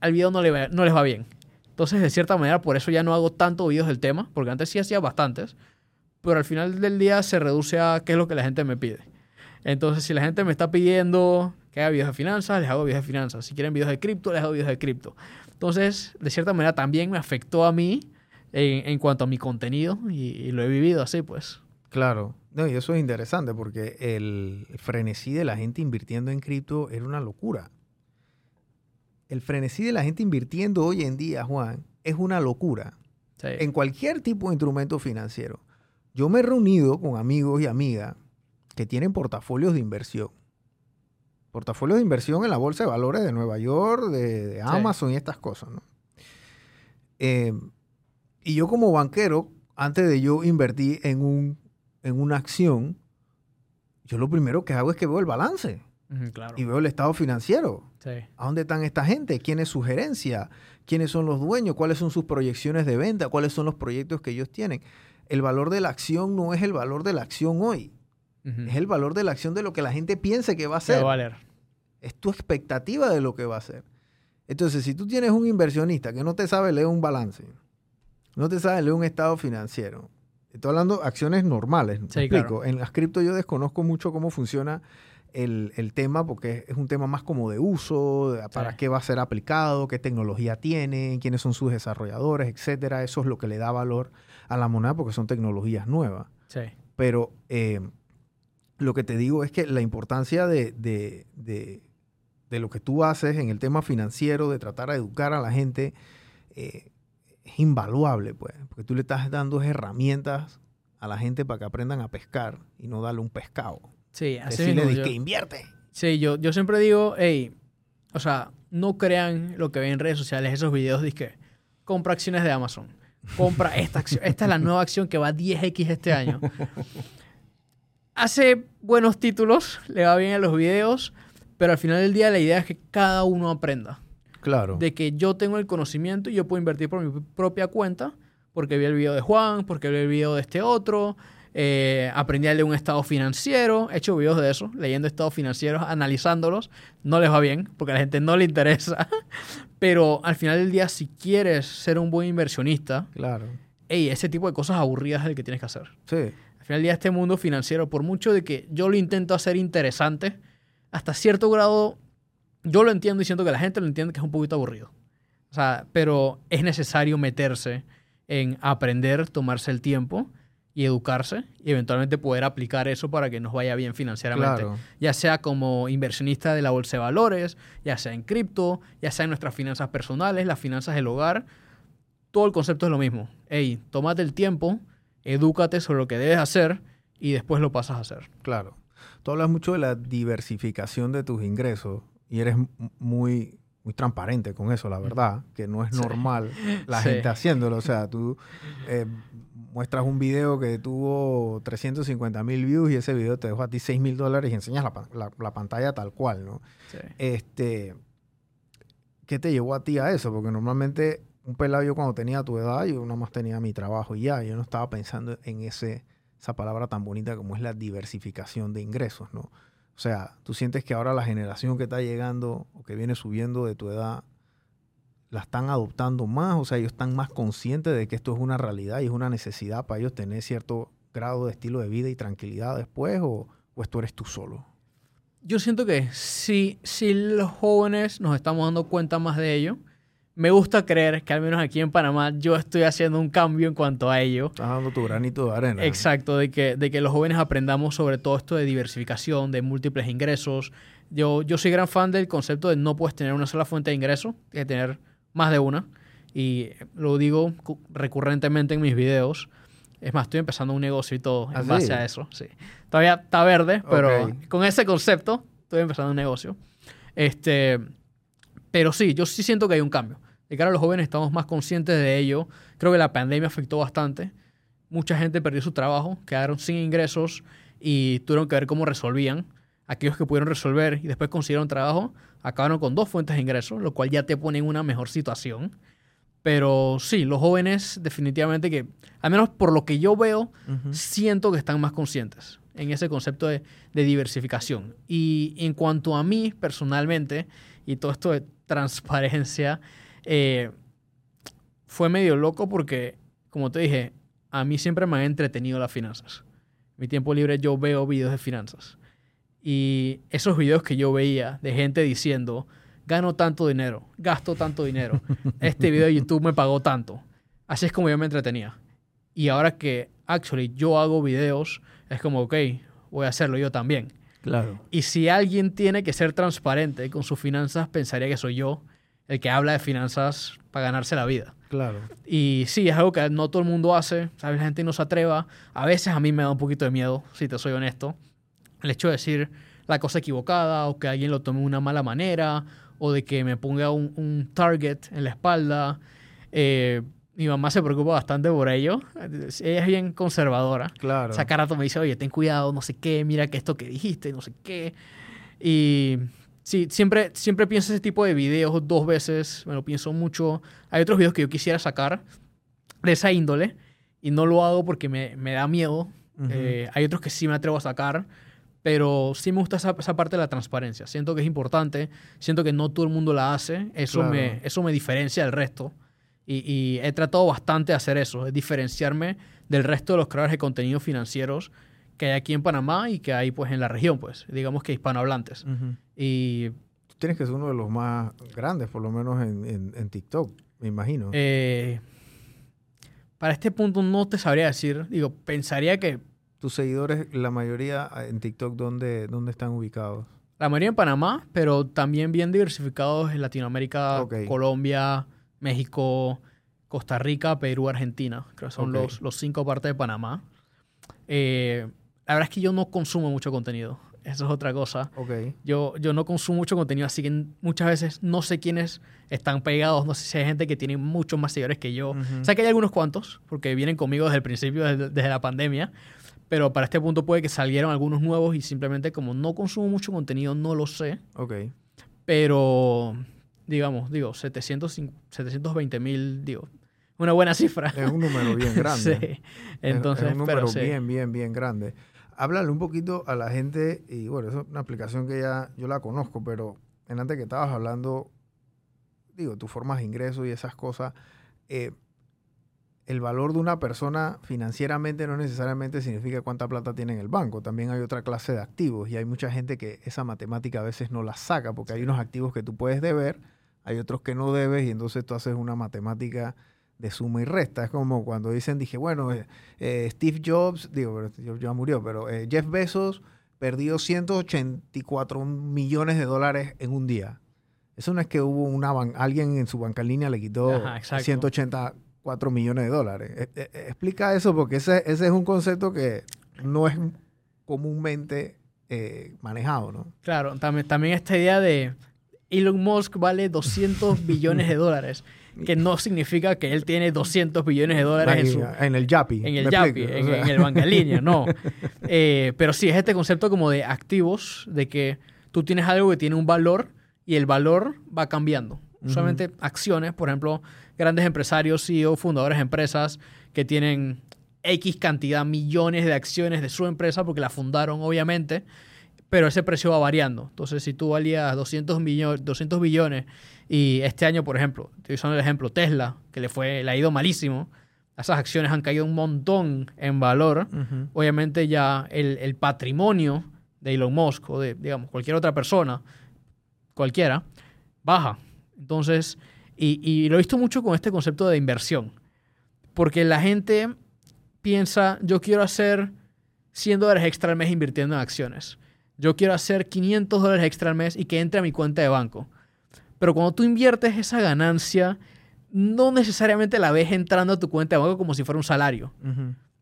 al video no, le no les va bien. Entonces, de cierta manera, por eso ya no hago tantos videos del tema, porque antes sí hacía bastantes, pero al final del día se reduce a qué es lo que la gente me pide. Entonces, si la gente me está pidiendo que haga videos de finanzas, les hago videos de finanzas. Si quieren videos de cripto, les hago videos de cripto. Entonces, de cierta manera, también me afectó a mí en, en cuanto a mi contenido y, y lo he vivido así, pues. Claro. No, y eso es interesante porque el frenesí de la gente invirtiendo en cripto era una locura. El frenesí de la gente invirtiendo hoy en día, Juan, es una locura. Sí. En cualquier tipo de instrumento financiero. Yo me he reunido con amigos y amigas que tienen portafolios de inversión. Portafolios de inversión en la Bolsa de Valores de Nueva York, de, de Amazon y estas cosas, ¿no? Eh, y yo como banquero, antes de yo invertir en, un, en una acción, yo lo primero que hago es que veo el balance claro. y veo el estado financiero. Sí. ¿A dónde están esta gente? ¿Quién es su gerencia? ¿Quiénes son los dueños? ¿Cuáles son sus proyecciones de venta? ¿Cuáles son los proyectos que ellos tienen? El valor de la acción no es el valor de la acción hoy. Es el valor de la acción de lo que la gente piense que va a Se va ser. a valer. Es tu expectativa de lo que va a ser. Entonces, si tú tienes un inversionista que no te sabe leer un balance, no te sabe leer un estado financiero, estoy hablando de acciones normales. ¿me Sí, explico? En las cripto yo desconozco mucho cómo funciona el, el tema porque es un tema más como de uso, de para Sí. qué va a ser aplicado, qué tecnología tiene, quiénes son sus desarrolladores, etcétera. Eso es lo que le da valor a la moneda porque son tecnologías nuevas. Sí. Pero eh, lo que te digo es que la importancia de, de- de- de lo que tú haces en el tema financiero, de tratar de educar a la gente, eh, es invaluable, pues. Porque tú le estás dando herramientas a la gente para que aprendan a pescar y no darle un pescado. Sí, así Decirle mismo, "Di yo- que invierte. Sí, yo, yo siempre digo, hey, o sea, no crean lo que ven en redes sociales, esos videos de que compra acciones de Amazon, compra esta acción, esta es la nueva acción que va a 10x este año. Hace buenos títulos, le va bien a los videos, pero al final del día la idea es que cada uno aprenda. Claro. De que yo tengo el conocimiento y yo puedo invertir por mi propia cuenta, porque vi el video de Juan, porque vi el video de este otro, eh, aprendí a leer un estado financiero, he hecho videos de eso, leyendo estados financieros, analizándolos. No les va bien, porque a la gente no le interesa. Pero al final del día, si quieres ser un buen inversionista, Claro. hey, ese tipo de cosas aburridas es el que tienes que hacer. Sí. Al final del día, este mundo financiero, por mucho de que yo lo intento hacer interesante, hasta cierto grado yo lo entiendo y siento que la gente lo entiende que es un poquito aburrido. O sea, pero es necesario meterse en aprender, tomarse el tiempo y educarse y eventualmente poder aplicar eso para que nos vaya bien financieramente. Claro. Ya sea como inversionista de la bolsa de valores, ya sea en cripto, ya sea en nuestras finanzas personales, las finanzas del hogar. Todo el concepto es lo mismo. Hey, tómate el tiempo, edúcate sobre lo que debes hacer y después lo pasas a hacer. Claro. Tú hablas mucho de la diversificación de tus ingresos y eres muy, muy transparente con eso, la verdad, que no es Sí. normal la Sí. gente haciéndolo. O sea, tú eh, muestras un video que tuvo 350 mil views y ese video te dejó a ti 6 mil dólares y enseñas la, pa- la- la pantalla tal cual, ¿no? Sí. Este, ¿Qué te llevó a ti a eso? Porque normalmente un pelado yo cuando tenía tu edad, yo nada más tenía mi trabajo y ya, yo no estaba pensando en ese, esa palabra tan bonita como es la diversificación de ingresos, ¿no? O sea, tú sientes que ahora la generación que está llegando o que viene subiendo de tu edad, la están adoptando más, o sea, ellos están más conscientes de que esto es una realidad y es una necesidad para ellos tener cierto grado de estilo de vida y tranquilidad después, o, o esto eres tú solo. Yo siento que si, si los jóvenes nos estamos dando cuenta más de ello, me gusta creer que al menos aquí en Panamá yo estoy haciendo un cambio en cuanto a ello. Estás dando tu granito de arena. Exacto, de que, de que los jóvenes aprendamos sobre todo esto de diversificación, de múltiples ingresos. Yo, yo soy gran fan del concepto de no puedes tener una sola fuente de ingreso, que tener más de una. Y lo digo cu- recurrentemente en mis videos. Es más, estoy empezando un negocio y todo ¿Ah, en base sí? a eso. Sí. Todavía está verde, pero con ese concepto estoy empezando un negocio. Este, pero sí, yo sí siento que hay un cambio. De cara a los jóvenes estamos más conscientes de ello. Creo que la pandemia afectó bastante. Mucha gente perdió su trabajo, quedaron sin ingresos y tuvieron que ver cómo resolvían. Aquellos que pudieron resolver y después consiguieron trabajo, acabaron con dos fuentes de ingresos, lo cual ya te pone en una mejor situación. Pero sí, los jóvenes definitivamente que, al menos por lo que yo veo, Ujú. siento que están más conscientes en ese concepto de, de diversificación. Y en cuanto a mí personalmente, y todo esto de transparencia, eh, fue medio loco porque, como te dije, a mí siempre me han entretenido las finanzas. En mi tiempo libre yo veo videos de finanzas. Y esos videos que yo veía de gente diciendo, gano tanto dinero, gasto tanto dinero, este video de YouTube me pagó tanto. Así es como yo me entretenía. Y ahora que, actually, yo hago videos, es como, ok, voy a hacerlo yo también. Claro. Y si alguien tiene que ser transparente con sus finanzas, pensaría que soy yo el que habla de finanzas para ganarse la vida. Claro. Y sí, es algo que no todo el mundo hace, ¿sabes? La gente no se atreva. A veces a mí me da un poquito de miedo, si te soy honesto. El hecho de decir la cosa equivocada o que alguien lo tome de una mala manera o de que me ponga un, un target en la espalda. Eh, mi mamá se preocupa bastante por ello. Ella es bien conservadora. Claro. O sea, cada rato me dice, oye, ten cuidado, no sé qué, mira que esto que dijiste, no sé qué. Y sí, siempre, siempre pienso ese tipo de videos dos veces, me lo pienso mucho. Hay otros videos que yo quisiera sacar de esa índole y no lo hago porque me, me da miedo. Ujú. Eh, hay otros que sí me atrevo a sacar, pero sí me gusta esa, esa parte de la transparencia. Siento que es importante, siento que no todo el mundo la hace, eso, Claro. me, eso me diferencia del resto. Y, y he tratado bastante de hacer eso, de diferenciarme del resto de los creadores de contenidos financieros que hay aquí en Panamá y que hay pues en la región, pues, digamos que hispanohablantes. Ujú. Y Tú tienes que ser uno de los más grandes, por lo menos en, en- en TikTok, me imagino. eh, para este punto no te sabría decir, digo, pensaría que Tus seguidores, la mayoría en TikTok, ¿dónde, dónde están ubicados? La mayoría en Panamá, pero también bien diversificados en Latinoamérica, Ok. Colombia, México, Costa Rica, Perú, Argentina. Creo que son Ok. los, los cinco partes de Panamá. Eh, la verdad es que yo no consumo mucho contenido. Eso es otra cosa. Ok. Yo, yo no consumo mucho contenido, así que muchas veces no sé quiénes están pegados. No sé si hay gente que tiene muchos más seguidores que yo. Ujú. Sé que hay algunos cuantos, porque vienen conmigo desde el principio, desde, desde la pandemia. Pero para este punto puede que salieron algunos nuevos y simplemente como no consumo mucho contenido, no lo sé. Ok. Pero, digamos, digo, 700, 720 mil, digo, una buena cifra. Es un número bien grande. sí. Es- Entonces, es un número pero sí. bien, bien, bien grande. Háblale un poquito a la gente, y bueno, es una aplicación que ya yo la conozco, pero en antes que estabas hablando, digo, tus formas de ingreso y esas cosas, eh, el valor de una persona financieramente no necesariamente significa cuánta plata tiene en el banco. También hay otra clase de activos y hay mucha gente que esa matemática a veces no la saca porque hay unos activos que tú puedes deber, hay otros que no debes y entonces tú haces una matemática de suma y resta. Es como cuando dicen, dije, bueno, eh, eh, Steve Jobs, digo, pero Steve Jobs ya murió, pero eh, Jeff Bezos perdió 184 millones de dólares en un día. Eso no es que hubo una ban- alguien en su banca en línea le quitó Ajá, exacto. 184 millones de dólares. Explica eso porque ese, ese es un concepto que no es comúnmente eh, manejado, ¿no? Claro, también, también esta idea de Elon Musk vale 200 billones de dólares, que no significa que él tiene 200 billones de dólares en su, en el Yapi. en el ¿me Yapi, explico? O en, sea, en el banca línea, no. Eh, pero sí, es este concepto como de activos, de que tú tienes algo que tiene un valor y el valor va cambiando. Usualmente acciones, por ejemplo, grandes empresarios, CEO, fundadores de empresas que tienen X cantidad, millones de acciones de su empresa porque la fundaron, obviamente, pero ese precio va variando. Entonces, si tú valías 200, millones 200 billones y este año, por ejemplo, estoy usando el ejemplo Tesla, que le, fue, le ha ido malísimo, esas acciones han caído un montón en valor. Obviamente ya el, el patrimonio de Elon Musk o de, digamos, cualquier otra persona, cualquiera, baja. Entonces, y, y lo he visto mucho con este concepto de inversión. Porque la gente piensa, yo quiero hacer 100 dólares extra al mes invirtiendo en acciones. Yo quiero hacer 500 dólares extra al mes y que entre a mi cuenta de banco. Pero cuando tú inviertes esa ganancia, no necesariamente la ves entrando a tu cuenta de banco como si fuera un salario.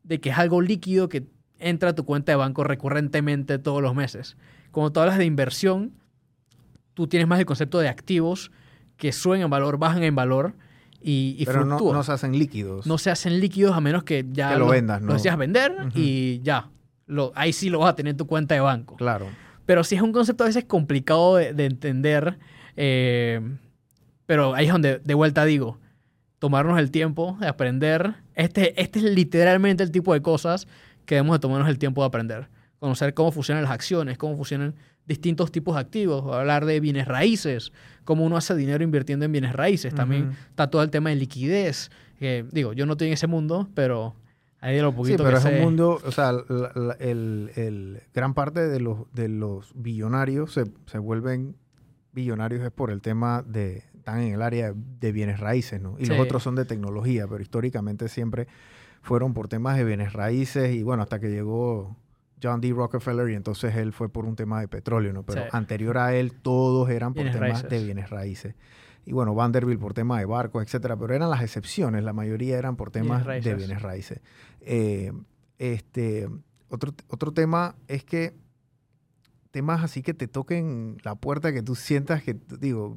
De que es algo líquido que entra a tu cuenta de banco recurrentemente todos los meses. Cuando tú hablas de inversión, tú tienes más el concepto de activos que suben en valor, bajan en valor y, y Pero no, fluctúan. no se hacen líquidos. No se hacen líquidos a menos que ya Que lo vendas, ¿no? decidas vender y ya. Lo, ahí sí lo vas a tener en tu cuenta de banco. Claro. Pero sí es un concepto a veces complicado de, de entender. Eh, pero ahí es donde de vuelta digo, tomarnos el tiempo de aprender. Este, este es literalmente el tipo de cosas que debemos de tomarnos el tiempo de aprender. Conocer cómo funcionan las acciones, cómo funcionan distintos tipos de activos, hablar de bienes raíces, cómo uno hace dinero invirtiendo en bienes raíces. También está todo el tema de liquidez. que, digo, yo no estoy en ese mundo, pero ahí de lo Sí, poquito pero que es sé- un mundo, o sea, la- la- el, el- gran parte de los, de los billonarios se, se vuelven billonarios es por el tema de, están en el área de bienes raíces, ¿no? Y los otros son de tecnología, pero históricamente siempre fueron por temas de bienes raíces y bueno, hasta que llegó John D. Rockefeller y entonces él fue por un tema de petróleo, ¿no? Pero Sí. anterior a él todos eran por Bienes temas raíces. de bienes raíces. Y bueno, Vanderbilt por tema de barcos, etcétera, pero eran las excepciones, la mayoría eran por Bienes temas de bienes raíces. Eh, este, otro, otro tema es que temas así que te toquen la puerta, que tú sientas que, digo,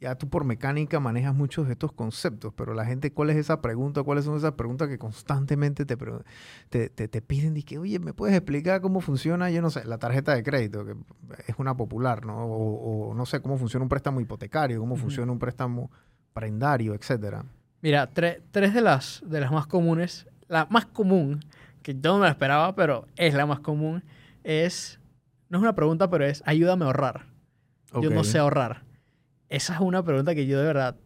ya tú por mecánica manejas muchos de estos conceptos, pero la gente, ¿cuál es esa pregunta? ¿Cuáles son esas preguntas que constantemente te, te, te, te piden? Y que, oye, ¿me puedes explicar cómo funciona, yo no sé, la tarjeta de crédito, que es una popular, ¿no? O, o no sé cómo funciona un préstamo hipotecario, cómo funciona un préstamo prendario, etcétera. Mira, tre- tres de las, de las más comunes, la más común, que yo no me la esperaba, pero es la más común, es, no es una pregunta, pero es, ayúdame a ahorrar. Yo no sé ahorrar. Esa es una pregunta que yo de verdad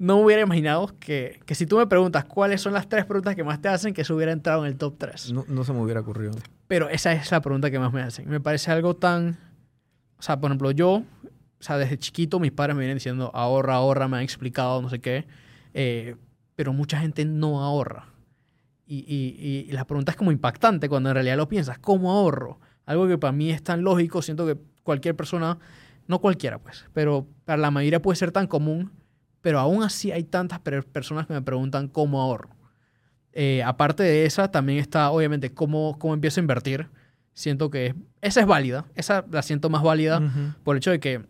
no me hubiera imaginado que, que si tú me preguntas cuáles son las tres preguntas que más te hacen, que eso hubiera entrado en el top 3. No, no se me hubiera ocurrido. Pero esa es la pregunta que más me hacen. Me parece algo tan... O sea, por ejemplo, yo, o sea, desde chiquito mis padres me vienen diciendo, ahorra, ahorra, me han explicado, no sé qué. eh, pero mucha gente no ahorra. Y, y- y la pregunta es como impactante cuando en realidad lo piensas. ¿Cómo ahorro? Algo que para mí es tan lógico, siento que cualquier persona, no cualquiera pues, pero para la mayoría puede ser tan común, pero aún así hay tantas per- personas que me preguntan cómo ahorro. Eh, aparte de esa, también está, obviamente, cómo, cómo empiezo a invertir. Siento que esa es válida. Esa la siento más válida por el hecho de que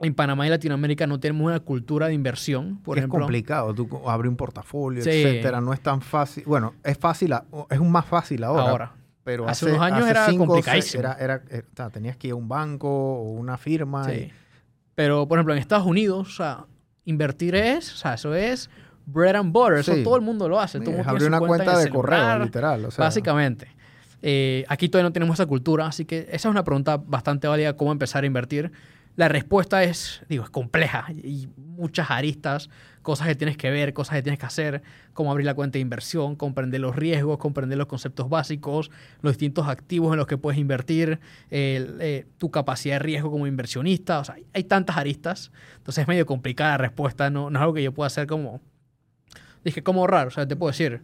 en Panamá y Latinoamérica no tenemos una cultura de inversión, por es ejemplo. complicado, tú abrir un portafolio, Sí. etcétera, no es tan fácil. Bueno, es fácil, es más fácil ahora, Ahora. Pero Hace hace, unos años hace era cinco complicadísimo. Era, era, eh, o sea, tenías que ir a un banco o una firma. Sí. y- Pero, por ejemplo, en Estados Unidos, o sea, invertir es, o sea, eso es bread and butter. Eso Sí. todo el mundo lo hace. Mundo abrir una cuenta en de correo, literal. o sea, Básicamente. Eh, aquí todavía no tenemos esa cultura, así que esa es una pregunta bastante válida, cómo empezar a invertir. La respuesta es, digo, es compleja y muchas aristas, cosas que tienes que ver, cosas que tienes que hacer, cómo abrir la cuenta de inversión, comprender los riesgos, comprender los conceptos básicos, los distintos activos en los que puedes invertir, eh, tu capacidad de riesgo como inversionista. O sea, hay, hay tantas aristas, entonces es medio complicada la respuesta, no, no es algo que yo pueda hacer como... Dije, ¿cómo ahorrar? O sea, te puedo decir,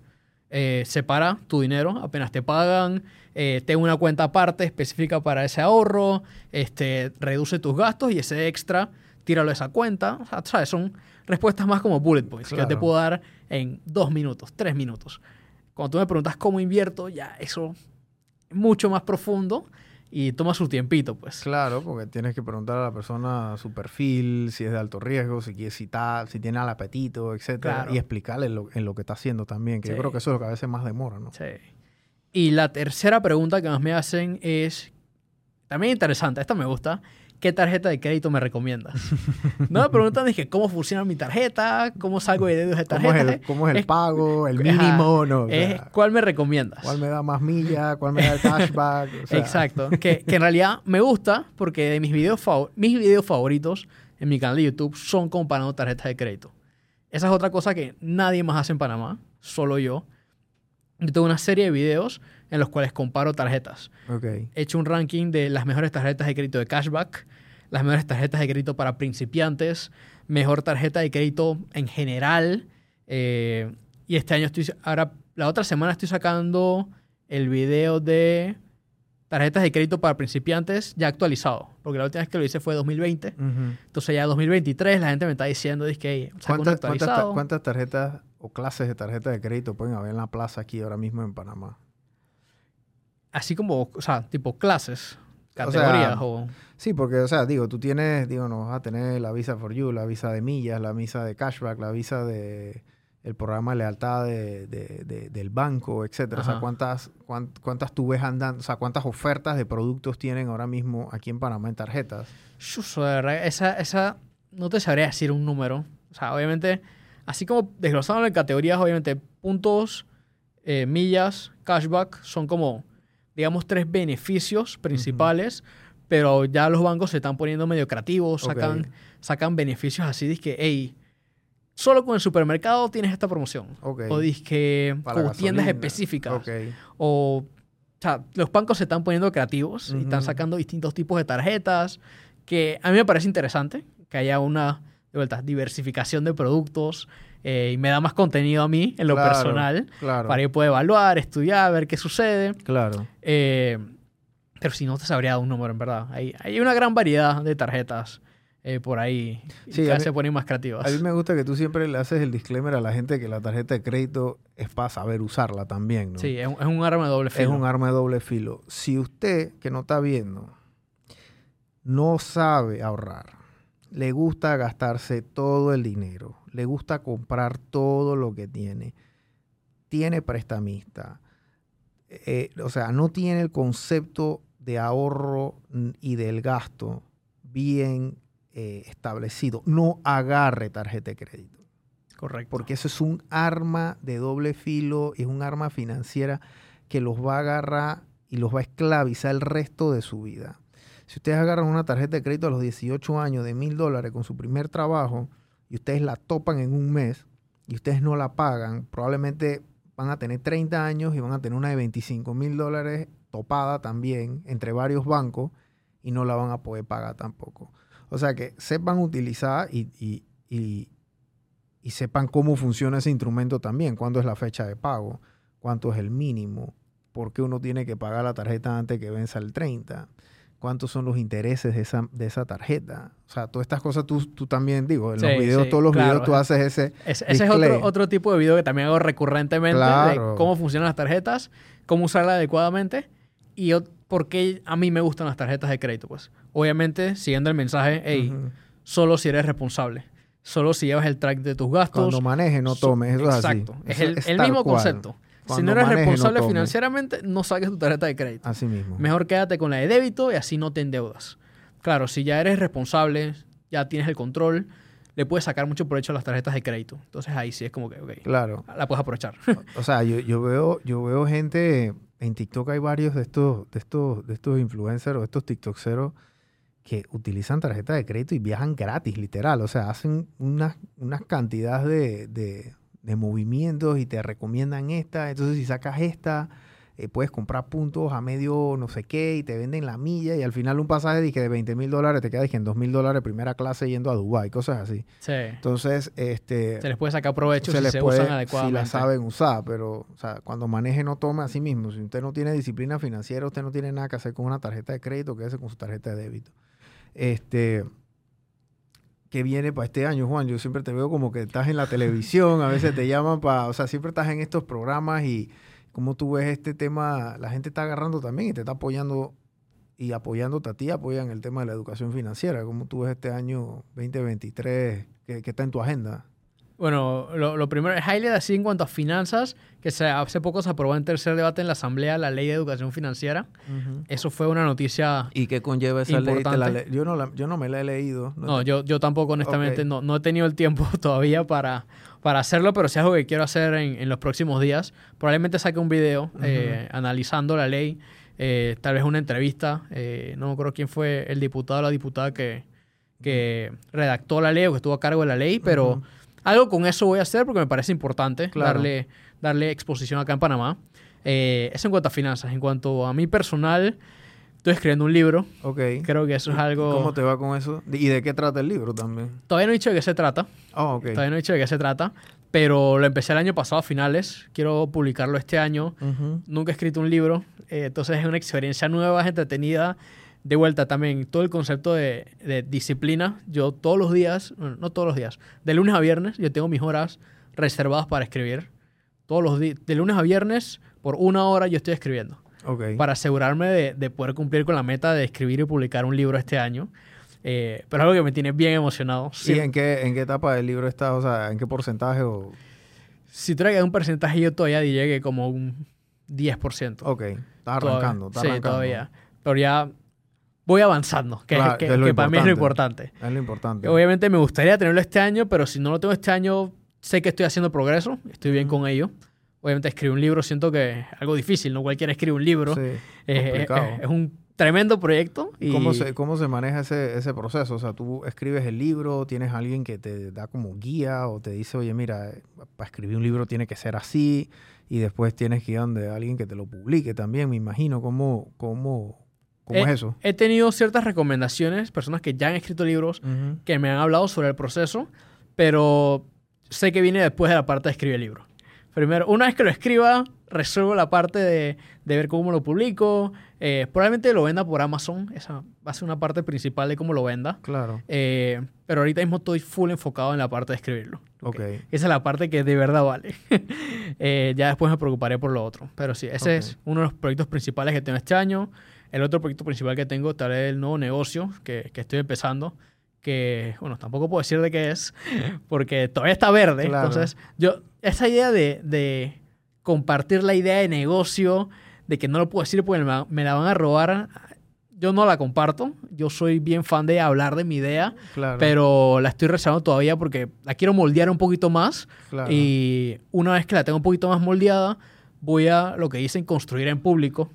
eh, separa tu dinero apenas te pagan, eh, ten una cuenta aparte específica para ese ahorro, este, reduce tus gastos y ese extra, tíralo a esa cuenta. O sea, ¿sabes? Son respuestas más como bullet points que yo te puedo dar en dos minutos, tres minutos. Cuando tú me preguntas cómo invierto, ya eso es mucho más profundo y toma su tiempito, pues. Claro, porque tienes que preguntar a la persona su perfil, si es de alto riesgo, si quiere citar, si tiene el apetito, etcétera, Claro. y explicarle lo- en lo que está haciendo también, que yo creo que eso es lo que a veces más demora, ¿no? Sí. Y la tercera pregunta que más me hacen es, también interesante, esta me gusta, ¿qué tarjeta de crédito me recomiendas? no me preguntan, dije, ¿cómo funciona mi tarjeta? ¿Cómo salgo de dedos de ¿Cómo tarjeta? es el, cómo es el Es- pago, el Ajá. mínimo? No, o Es, sea, ¿Cuál me recomiendas? ¿Cuál me da más millas? ¿Cuál me da el cashback? O sea, Exacto. Que, que en realidad me gusta porque de mis videos, mis videos favoritos en mi canal de YouTube son comparando tarjetas de crédito. Esa es otra cosa que nadie más hace en Panamá, solo yo. Yo tengo una serie de videos en los cuales comparo tarjetas. Ok. He hecho un ranking de las mejores tarjetas de crédito de cashback, las mejores tarjetas de crédito para principiantes, mejor tarjeta de crédito en general. eh, y este año estoy, ahora, la otra semana estoy sacando el video de tarjetas de crédito para principiantes ya actualizado. Porque la última vez que lo hice fue 2020. Ujú. Entonces ya 2023 la gente me está diciendo, es que ¿Cuántas, cuántas tarjetas o clases de tarjetas de crédito pueden haber en la plaza aquí ahora mismo en Panamá? Así como, o sea, tipo clases, O sea, categorías o... Sí, porque, o sea, digo, tú tienes, digo, no vas a tener la Visa for You, la Visa de millas, la Visa de cashback, la Visa de el programa de lealtad de, de- de- del banco, etcétera. O sea. ¿cuántas, cuán- cuántas tú ves andando, o sea, cuántas ofertas de productos tienen ahora mismo aquí en Panamá en tarjetas? Chuzo, de verdad, esa, esa, no te sabría decir un número. O sea, obviamente, así como desglosado en categorías, obviamente, puntos, eh, millas, cashback, son como, digamos, tres beneficios principales, pero ya los bancos se están poniendo medio creativos, sacan, sacan beneficios así, que, hey, solo con el supermercado tienes esta promoción. O que Para con tiendas específicas. O, o sea, los bancos se están poniendo creativos y están sacando distintos tipos de tarjetas, que a mí me parece interesante que haya una, de vuelta, diversificación de productos eh, y me da más contenido a mí en lo Claro, personal Claro. para yo poder evaluar, estudiar, ver qué sucede. Claro. Eh, pero si no te sabría un número, en verdad. Hay, hay una gran variedad de tarjetas eh, por ahí Sí, cada mí- se ponen más creativas. A mí me gusta que tú siempre le haces el disclaimer a la gente que la tarjeta de crédito es para saber usarla también, ¿no? Sí, es un, es un arma de doble Es filo. un arma de doble filo. Si usted, que no está viendo, no sabe ahorrar, le gusta gastarse todo el dinero, le gusta comprar todo lo que tiene, tiene prestamista, eh, o sea, no tiene el concepto de ahorro y del gasto bien eh, establecido, no agarre tarjeta de crédito Correcto. porque eso es un arma de doble filo, es un arma financiera que los va a agarrar y los va a esclavizar el resto de su vida. Si ustedes agarran una tarjeta de crédito a los 18 años de mil dólares con su primer trabajo y ustedes la topan en un mes y ustedes no la pagan, probablemente van a tener 30 años y van a tener una de 25 mil dólares topada también entre varios bancos y no la van a poder pagar tampoco. O sea que sepan utilizar y, y- y- y sepan cómo funciona ese instrumento también, cuándo es la fecha de pago, cuánto es el mínimo, por qué uno tiene que pagar la tarjeta antes que venza el 30, cuántos son los intereses de esa, de esa tarjeta. O sea, todas estas cosas tú, tú también, digo, en los videos, sí, todos los claro. videos tú haces ese... Es- ese es otro, otro tipo de video que también hago recurrentemente Claro. de cómo funcionan las tarjetas, cómo usarlas adecuadamente y por qué a mí me gustan las tarjetas de crédito. Pues obviamente siguiendo el mensaje, hey, solo si eres responsable, solo si llevas el track de tus gastos. Cuando manejes, no tomes, eso Exacto. es Es así. el, Eso el mismo cual. concepto. Si no eres responsable financieramente, no saques tu tarjeta de crédito. Así mismo. Mejor quédate con la de débito y así no te endeudas. Claro, si ya eres responsable, ya tienes el control, le puedes sacar mucho provecho a las tarjetas de crédito. Entonces ahí sí es como que, ok, Claro. la puedes aprovechar. O sea, yo, yo veo, yo veo gente, en TikTok hay varios de estos, de estos, de estos influencers o estos TikTokseros que utilizan tarjeta de crédito y viajan gratis, literal. O sea, hacen unas, unas cantidades de, de- de movimientos y te recomiendan esta. Entonces, si sacas esta, eh, puedes comprar puntos a medio no sé qué y te venden la milla y al final un pasaje de, que de 20 mil dólares te queda dije, en 2 mil dólares primera clase yendo a Dubái, cosas así. Sí. Entonces, este Se les puede sacar provecho se si les se puede, usan si adecuadamente. la saben usar, pero o sea, cuando maneje no tome a sí mismo. Si usted no tiene disciplina financiera, usted no tiene nada que hacer con una tarjeta de crédito, quédese con su tarjeta de débito. Este, ¿qué viene para este año, Juan? Yo siempre te veo como que estás en la televisión, a veces te llaman para, o sea, siempre estás en estos programas y como tú ves este tema, la gente está agarrando también y te está apoyando y apoyándote a ti, apoyan el tema de la educación financiera. ¿Cómo tú ves este año 2023? ¿Qué, qué está en tu agenda? Bueno, lo, lo primero es highlight así en cuanto a finanzas, que se, hace poco se aprobó en tercer debate en la Asamblea la Ley de Educación Financiera. Eso fue una noticia... ¿Y qué conlleva esa ley? ¿Te la Importante. le- yo, no la- yo no me la he leído. No, yo, yo tampoco honestamente no, no he tenido el tiempo todavía para, para hacerlo, pero sí es algo que quiero hacer en, en los próximos días. Probablemente saque un video eh, analizando la ley, eh, tal vez una entrevista. eh, no me acuerdo quién fue el diputado o la diputada que, que redactó la ley o que estuvo a cargo de la ley, pero. Algo con eso voy a hacer porque me parece importante Claro. darle, darle exposición acá en Panamá. Eh, eso en cuanto a finanzas. En cuanto a mí personal, estoy escribiendo un libro. Ok. Creo que eso es algo... ¿Cómo te va con eso? ¿Y de qué trata el libro también? Todavía no he dicho de qué se trata. Oh, ok. Todavía no he dicho de qué se trata, pero lo empecé el año pasado a finales. Quiero publicarlo este año. Ujú. Nunca he escrito un libro, eh, entonces es una experiencia nueva, es entretenida. De vuelta también, todo el concepto de, de disciplina. Yo todos los días, bueno, no todos los días, de lunes a viernes, yo tengo mis horas reservadas para escribir. Todos los días, de lunes a viernes, por una hora yo estoy escribiendo. Para asegurarme de, de poder cumplir con la meta de escribir y publicar un libro este año. Eh, pero es algo que me tiene bien emocionado. ¿Y Sí, en qué, en qué etapa del libro estás? O sea, ¿en qué porcentaje? O... Si dar un porcentaje, yo todavía diría que como un 10%. Ok, Todavía. arrancando. Estás sí, arrancando. todavía. Pero ya voy avanzando, que, es- Claro, que, que es lo que para mí es lo importante. Es lo importante. Obviamente me gustaría tenerlo este año, pero si no lo tengo este año, sé que estoy haciendo progreso, estoy bien con ello. Obviamente escribir un libro siento que es algo difícil, no cualquiera escribe un libro. Sí, Es- un tremendo proyecto. Y ¿Cómo se, ¿Cómo se maneja ese, ese proceso? O sea, tú escribes el libro, tienes alguien que te da como guía o te dice, oye, mira, para escribir un libro tiene que ser así, y después tienes que ir donde alguien que te lo publique también, me imagino. ¿Cómo, cómo, cómo Eh, es eso? He tenido ciertas recomendaciones, personas que ya han escrito libros, Ujú. que me han hablado sobre el proceso, pero sé que viene después de la parte de escribir el libro. Primero, una vez que lo escriba, resuelvo la parte de, de ver cómo lo publico. Eh, probablemente lo venda por Amazon. Esa va a ser una parte principal de cómo lo venda. Claro, Eh, pero ahorita mismo estoy full enfocado en la parte de escribirlo. ok. Esa es la parte que de verdad vale. Eh, ya después me preocuparé por lo otro. Pero sí, ese Ok. es uno de los proyectos principales que tengo este año. El otro proyecto principal que tengo, tal vez el nuevo negocio que, que estoy empezando. Que, bueno, tampoco puedo decir de qué es, porque todavía está verde. Claro. Entonces, yo, esa idea de, de compartir la idea de negocio, de que no lo puedo decir porque me, la- van a robar, yo no la comparto. Yo soy bien fan de hablar de mi idea, Claro, pero la estoy reservando todavía porque la quiero moldear un poquito más. claro. Y una vez que la tengo un poquito más moldeada, voy a lo que dicen construir en público.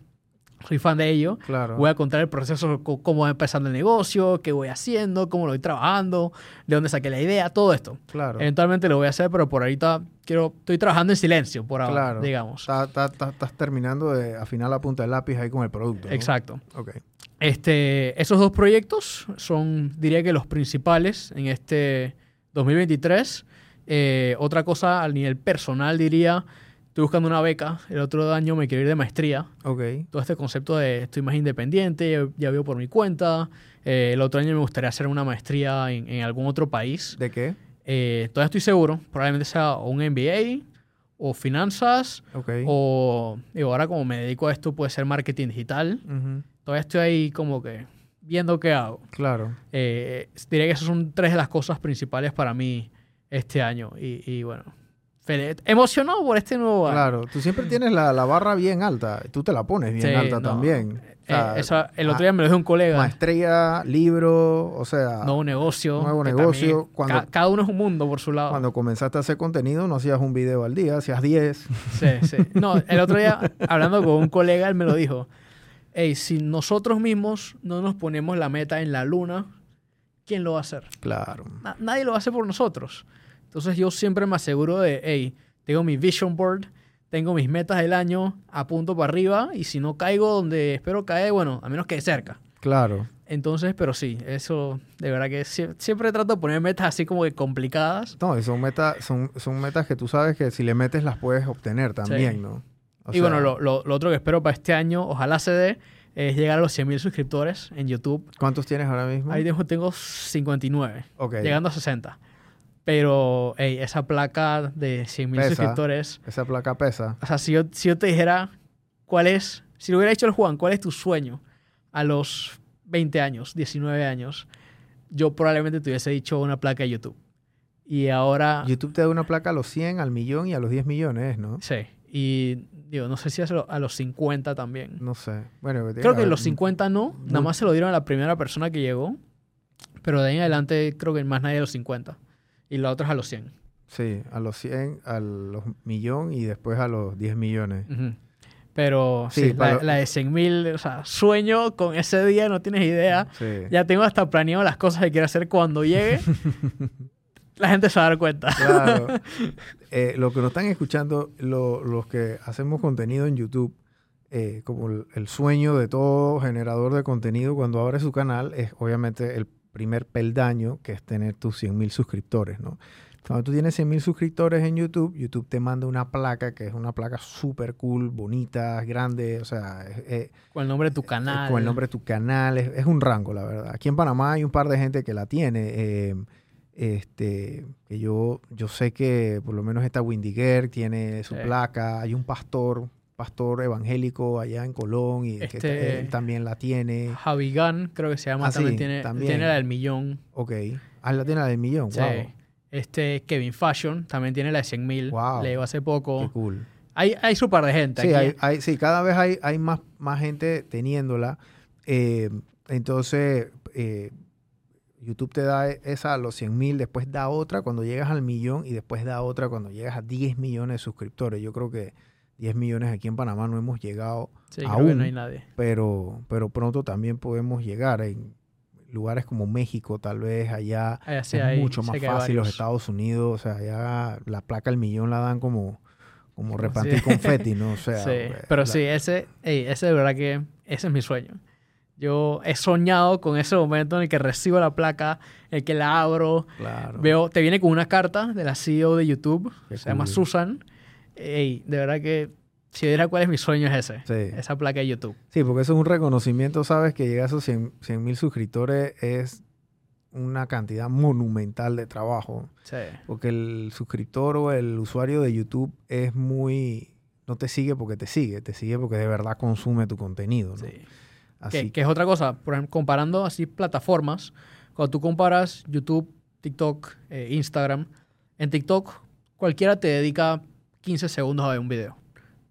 Soy fan de ello. claro. Voy a contar el proceso, cómo va empezando el negocio, qué voy haciendo, cómo lo voy trabajando, de dónde saqué la idea, todo esto. claro. Eventualmente lo voy a hacer, pero por ahorita quiero, estoy trabajando en silencio, por ahora, Claro. digamos. Está- está- está- estás terminando de afinar la punta del lápiz ahí con el producto. ¿no? Exacto. Ok. Este, esos dos proyectos son, diría que los principales en este 2023. Eh, otra cosa a nivel personal diría, estoy buscando una beca. El otro año me quiero ir de maestría. Ok. Todo este concepto de estoy más independiente, ya, ya vivo por mi cuenta. Eh, el otro año me gustaría hacer una maestría en, en algún otro país. ¿De qué? Eh, todavía estoy seguro, probablemente sea un MBA o finanzas Ok. o digo, ahora como me dedico a esto puede ser marketing digital. Ujú. Todavía estoy ahí como que viendo qué hago. Claro. Eh, diría que esas son tres de las cosas principales para mí este año. Y, y bueno, feliz- emocionado por este nuevo año. Claro, tú siempre tienes la, la barra bien alta. Tú te la pones bien Sí, alta no. también. O Eh, esa- el otro día me lo dijo un colega. Maestría, libro, o sea, Nuevo negocio. nuevo negocio, también cuando- ca- cada uno es un mundo por su lado. cuando comenzaste a hacer contenido no hacías un video al día, hacías 10. Sí, sí. No, el otro día, hablando con un colega, él me lo dijo. Hey, si nosotros mismos no nos ponemos la meta en la luna, ¿quién lo va a hacer? Claro. Na- nadie lo hace por nosotros. Entonces yo siempre me aseguro de, hey, tengo mi vision board, tengo mis metas del año, apunto para arriba y si no caigo donde espero caer, bueno, a menos que cerca. Claro. Entonces, pero sí, eso de verdad que sie- siempre trato de poner metas así como que complicadas. No, y son metas, son, son metas que tú sabes que si le metes las puedes obtener también, Sí. ¿no? O y sea, bueno, lo, lo- lo otro que espero para este año, ojalá se dé, es llegar a los 100.000 suscriptores en YouTube. ¿Cuántos tienes ahora mismo? Ahí tengo, tengo 59, Ok. llegando a 60. Pero hey, esa placa de 100.000 Pesa. suscriptores, Esa placa pesa. o sea, si yo, si yo te dijera cuál es, si lo hubiera dicho el Juan, cuál es tu sueño a los 20 años, 19 años, yo probablemente te hubiese dicho una placa de YouTube. Y ahora, YouTube te da una placa a los 100, al millón y a los 10 millones, ¿no? sí, y digo, no sé si a lo- a los 50 también. No sé. Bueno, Creo que haber los 50 no, nada muy- más se lo dieron a la primera persona que llegó, pero de ahí en adelante creo que más nadie a los 50 y la otra es a los 100. Sí, a los 100, a los millón y después a los 10 millones. Ujú. Pero Sí, sí, la, lo- la de 100 mil, o sea, sueño con ese día, no tienes idea. Sí. Ya tengo hasta planeado las cosas que quiero hacer cuando llegue. la gente se va a dar cuenta. Claro. Eh, lo que nos están escuchando, lo- los que hacemos contenido en YouTube, eh, como el, el sueño de todo generador de contenido cuando abre su canal, es obviamente el primer peldaño, que es tener tus 100 mil suscriptores, ¿no? Cuando tú tienes 100 mil suscriptores en YouTube, YouTube te manda una placa que es una placa súper cool, bonita, grande, o sea, Con el nombre de tu eh, canal. con el nombre de tu canal, es, es un rango, la verdad. Aquí en Panamá hay un par de gente que la tiene. eh, este, que yo, yo sé que por lo menos esta Windy Girl tiene su Sí. placa. Hay un pastor, pastor evangélico allá en Colón y que Este- él también la tiene. Javi Gunn, creo que se llama, Ah, también, sí, tiene, también. tiene la del millón. Ok. Ah, la tiene la del millón. Sí. Wow. Este Kevin Fashion también tiene la de 100 mil. Wow. Le hace poco. Qué cool. Hay, hay su par de gente. Sí, aquí. hay, hay- sí, cada vez hay, hay más, más gente teniéndola. Eh, entonces, eh, YouTube te da esa a los 100 mil, después da otra cuando llegas al millón y después da otra cuando llegas a 10 millones de suscriptores. Yo creo que 10 millones aquí en Panamá no hemos llegado, Sí, aún. no hay nadie. pero, pero pronto también podemos llegar en lugares como México, tal vez allá Allá sí es hay- mucho más fácil los. Estados Unidos, o sea, ya la placa al millón la dan como, como repartir si- confeti, ¿no? O sea, sí, eh, pero la- sí, ese, ese de verdad que ese es mi sueño. Yo he soñado con ese momento en el que recibo la placa, el que la abro, Claro. veo, te viene con una carta de la CEO de YouTube, Qué se llama. Susan. Ey, de verdad que si diera cuál es mi sueño es ese, Sí. esa placa de YouTube. Sí, porque eso es un reconocimiento, sabes, que llega a esos 100 mil suscriptores es una cantidad monumental de trabajo. Sí. Porque el suscriptor o el usuario de YouTube es muy... No te sigue porque te sigue, te sigue porque de verdad consume tu contenido. ¿no? sí. Así Que, que es otra cosa, por ejemplo, comparando así plataformas, cuando tú comparas YouTube, TikTok, eh, Instagram, en TikTok cualquiera te dedica 15 segundos a ver un video.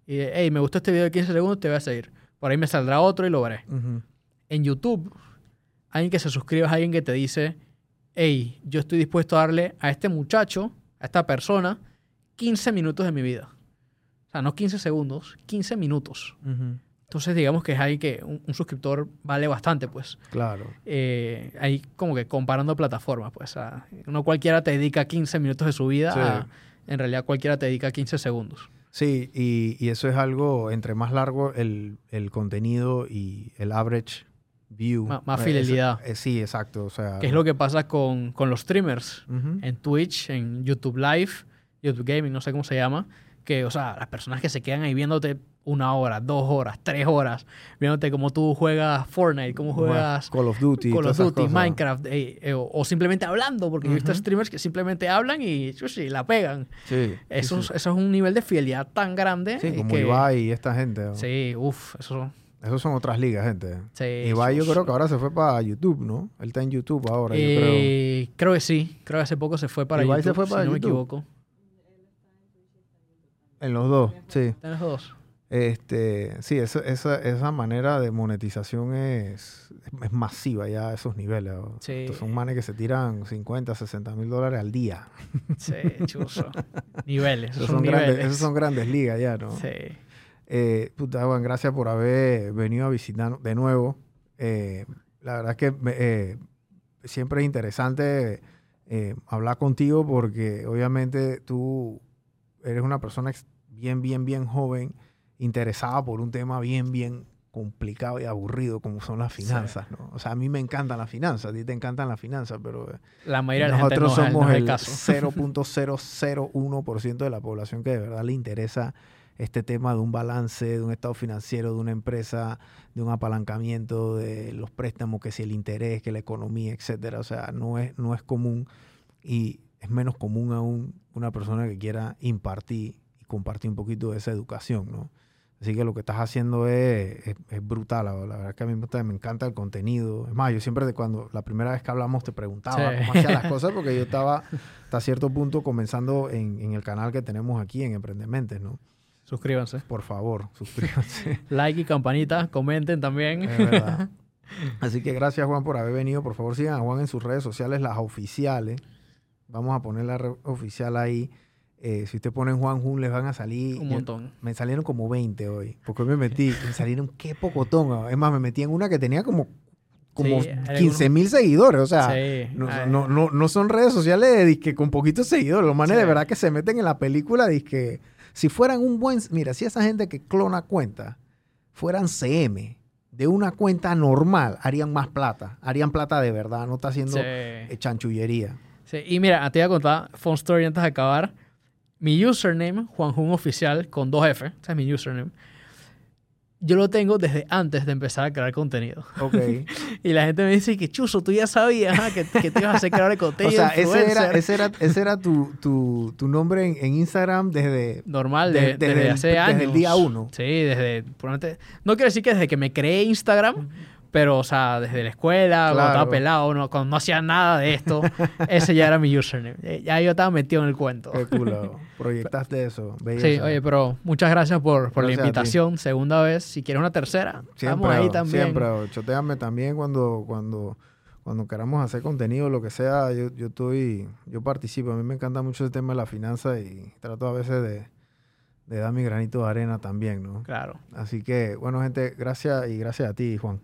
Y, hey, me gustó este video de 15 segundos, te voy a seguir. Por ahí me saldrá otro y lo veré. En YouTube, alguien que se suscribe es alguien que te dice, hey, yo estoy dispuesto a darle a este muchacho, a esta persona, 15 minutos de mi vida. O sea, no 15 segundos, 15 minutos. Entonces, digamos que es ahí que un, un suscriptor vale bastante, pues. Claro. Eh, ahí como que comparando plataformas, pues. a- no cualquiera te dedica 15 minutos de su vida, Sí. a- en realidad cualquiera te dedica 15 segundos. Sí, y, y eso es algo, entre más largo el, el contenido y el average view. Má- más eh, fidelidad. eso- eh, sí, exacto. O sea, Que es lo que pasa con, con los streamers Ujú. en Twitch, en YouTube Live, YouTube Gaming, no sé cómo se llama. Que, o sea, las personas que se quedan ahí viéndote una hora, dos horas, tres horas, viéndote cómo tú juegas Fortnite, cómo juegas Call of Duty. Call of Duty. Minecraft, eh, eh, o, o simplemente hablando, porque yo he visto streamers que simplemente hablan y chuchi, la pegan. Sí. Eso, sí. eso es un nivel de fidelidad tan grande. Sí, eh, como que, Ibai y esta gente. ¿no? Sí, uff, eso. Esos son otras ligas, gente. Sí, Ibai yo creo que ahora se fue para YouTube, ¿no? Él está en YouTube ahora, yo creo. Creo que sí, creo que hace poco se fue para Ibai YouTube, se fue para si no me equivoco. En los dos, sí. Están los dos. Este, sí, esa, esa, esa manera de monetización es, es masiva ya a esos niveles. ¿no? Sí. Estos son manes que se tiran 50, 60 mil dólares al día. Sí, chuzo. niveles, esos son son, niveles. grandes, esos son grandes ligas ya, ¿no? Sí. Eh, puta, Juan, gracias por haber venido a visitarnos de nuevo. Eh, la verdad es que eh, siempre es interesante eh, hablar contigo porque obviamente tú eres una persona bien, bien, bien joven, interesada por un tema bien, bien complicado y aburrido como son las Sí. finanzas, ¿no? O sea, a mí me encantan las finanzas, a ti te encantan las finanzas, pero eh, La mayoría de la gente nosotros no, somos el el caso. 0.001% de la población que de verdad le interesa este tema de un balance, de un estado financiero, de una empresa, de un apalancamiento, de los préstamos, que si el interés, que la economía, etcétera. O sea, no es, no es común y es menos común aún una persona que quiera impartir y compartir un poquito de esa educación, ¿no? Así que lo que estás haciendo es, es- es brutal. La, la verdad que a mí me, me encanta el contenido. Es más, yo siempre de cuando la primera vez que hablamos te preguntaba Sí. cómo hacía las cosas porque yo estaba hasta cierto punto comenzando en, en el canal que tenemos aquí en Emprendementes, ¿no? Suscríbanse. Por favor, suscríbanse. Like y campanita, comenten también. Es verdad. Así que gracias Juan por haber venido. Por favor sigan a Juan en sus redes sociales, las oficiales. Vamos a poner la red oficial ahí. Eh, si usted ponen Juan Jun, les van a salir. Un montón. Me salieron como 20 hoy. Porque hoy me metí. Me salieron qué pocotón. Es más, me metí en una que tenía como, como Sí, hay 15 mil seguidores. O sea, sí. no, Ah, no, no, no son redes sociales de disque con poquitos seguidores. Los manes Sí. de verdad que se meten en la película. Disque, si fueran un buen. Mira, si esa gente que clona cuenta fueran CM de una cuenta normal, harían más plata. Harían plata de verdad. No está haciendo eh, chanchullería. Sí, y mira, te voy a contar, fun story antes de acabar. Mi username, Juanjun Oficial, con dos F, ese es mi username. Yo lo tengo desde antes de empezar a crear contenido. Ok. Y la gente me dice que, chuzo, tú ya sabías ajá, que, que te ibas a hacer creador de o contenido. sea, ese era, influencer". ese era, ese era tu, tu, tu nombre en, en Instagram desde... Normal, de- de- desde desde, el- hace desde años. el día uno. Sí, desde... no quiero decir que desde que me creé Instagram, pero, o sea, desde la escuela, cuando estaba pelado, no, cuando no hacía nada de esto, ese ya era mi username. Eh, Ya yo estaba metido en el cuento. Qué culo. Proyectaste eso. Sí, oye, pero muchas gracias por, por la Gracias invitación. Segunda vez. Si quieres una tercera, Siempre, estamos ahí también. Siempre, choteame también cuando, cuando, cuando queramos hacer contenido, lo que sea, yo, yo estoy, yo participo. A mí me encanta mucho el tema de la finanza y trato a veces de, de dar mi granito de arena también, ¿no? Claro. Así que, bueno, gente, gracias y gracias a ti, Juan.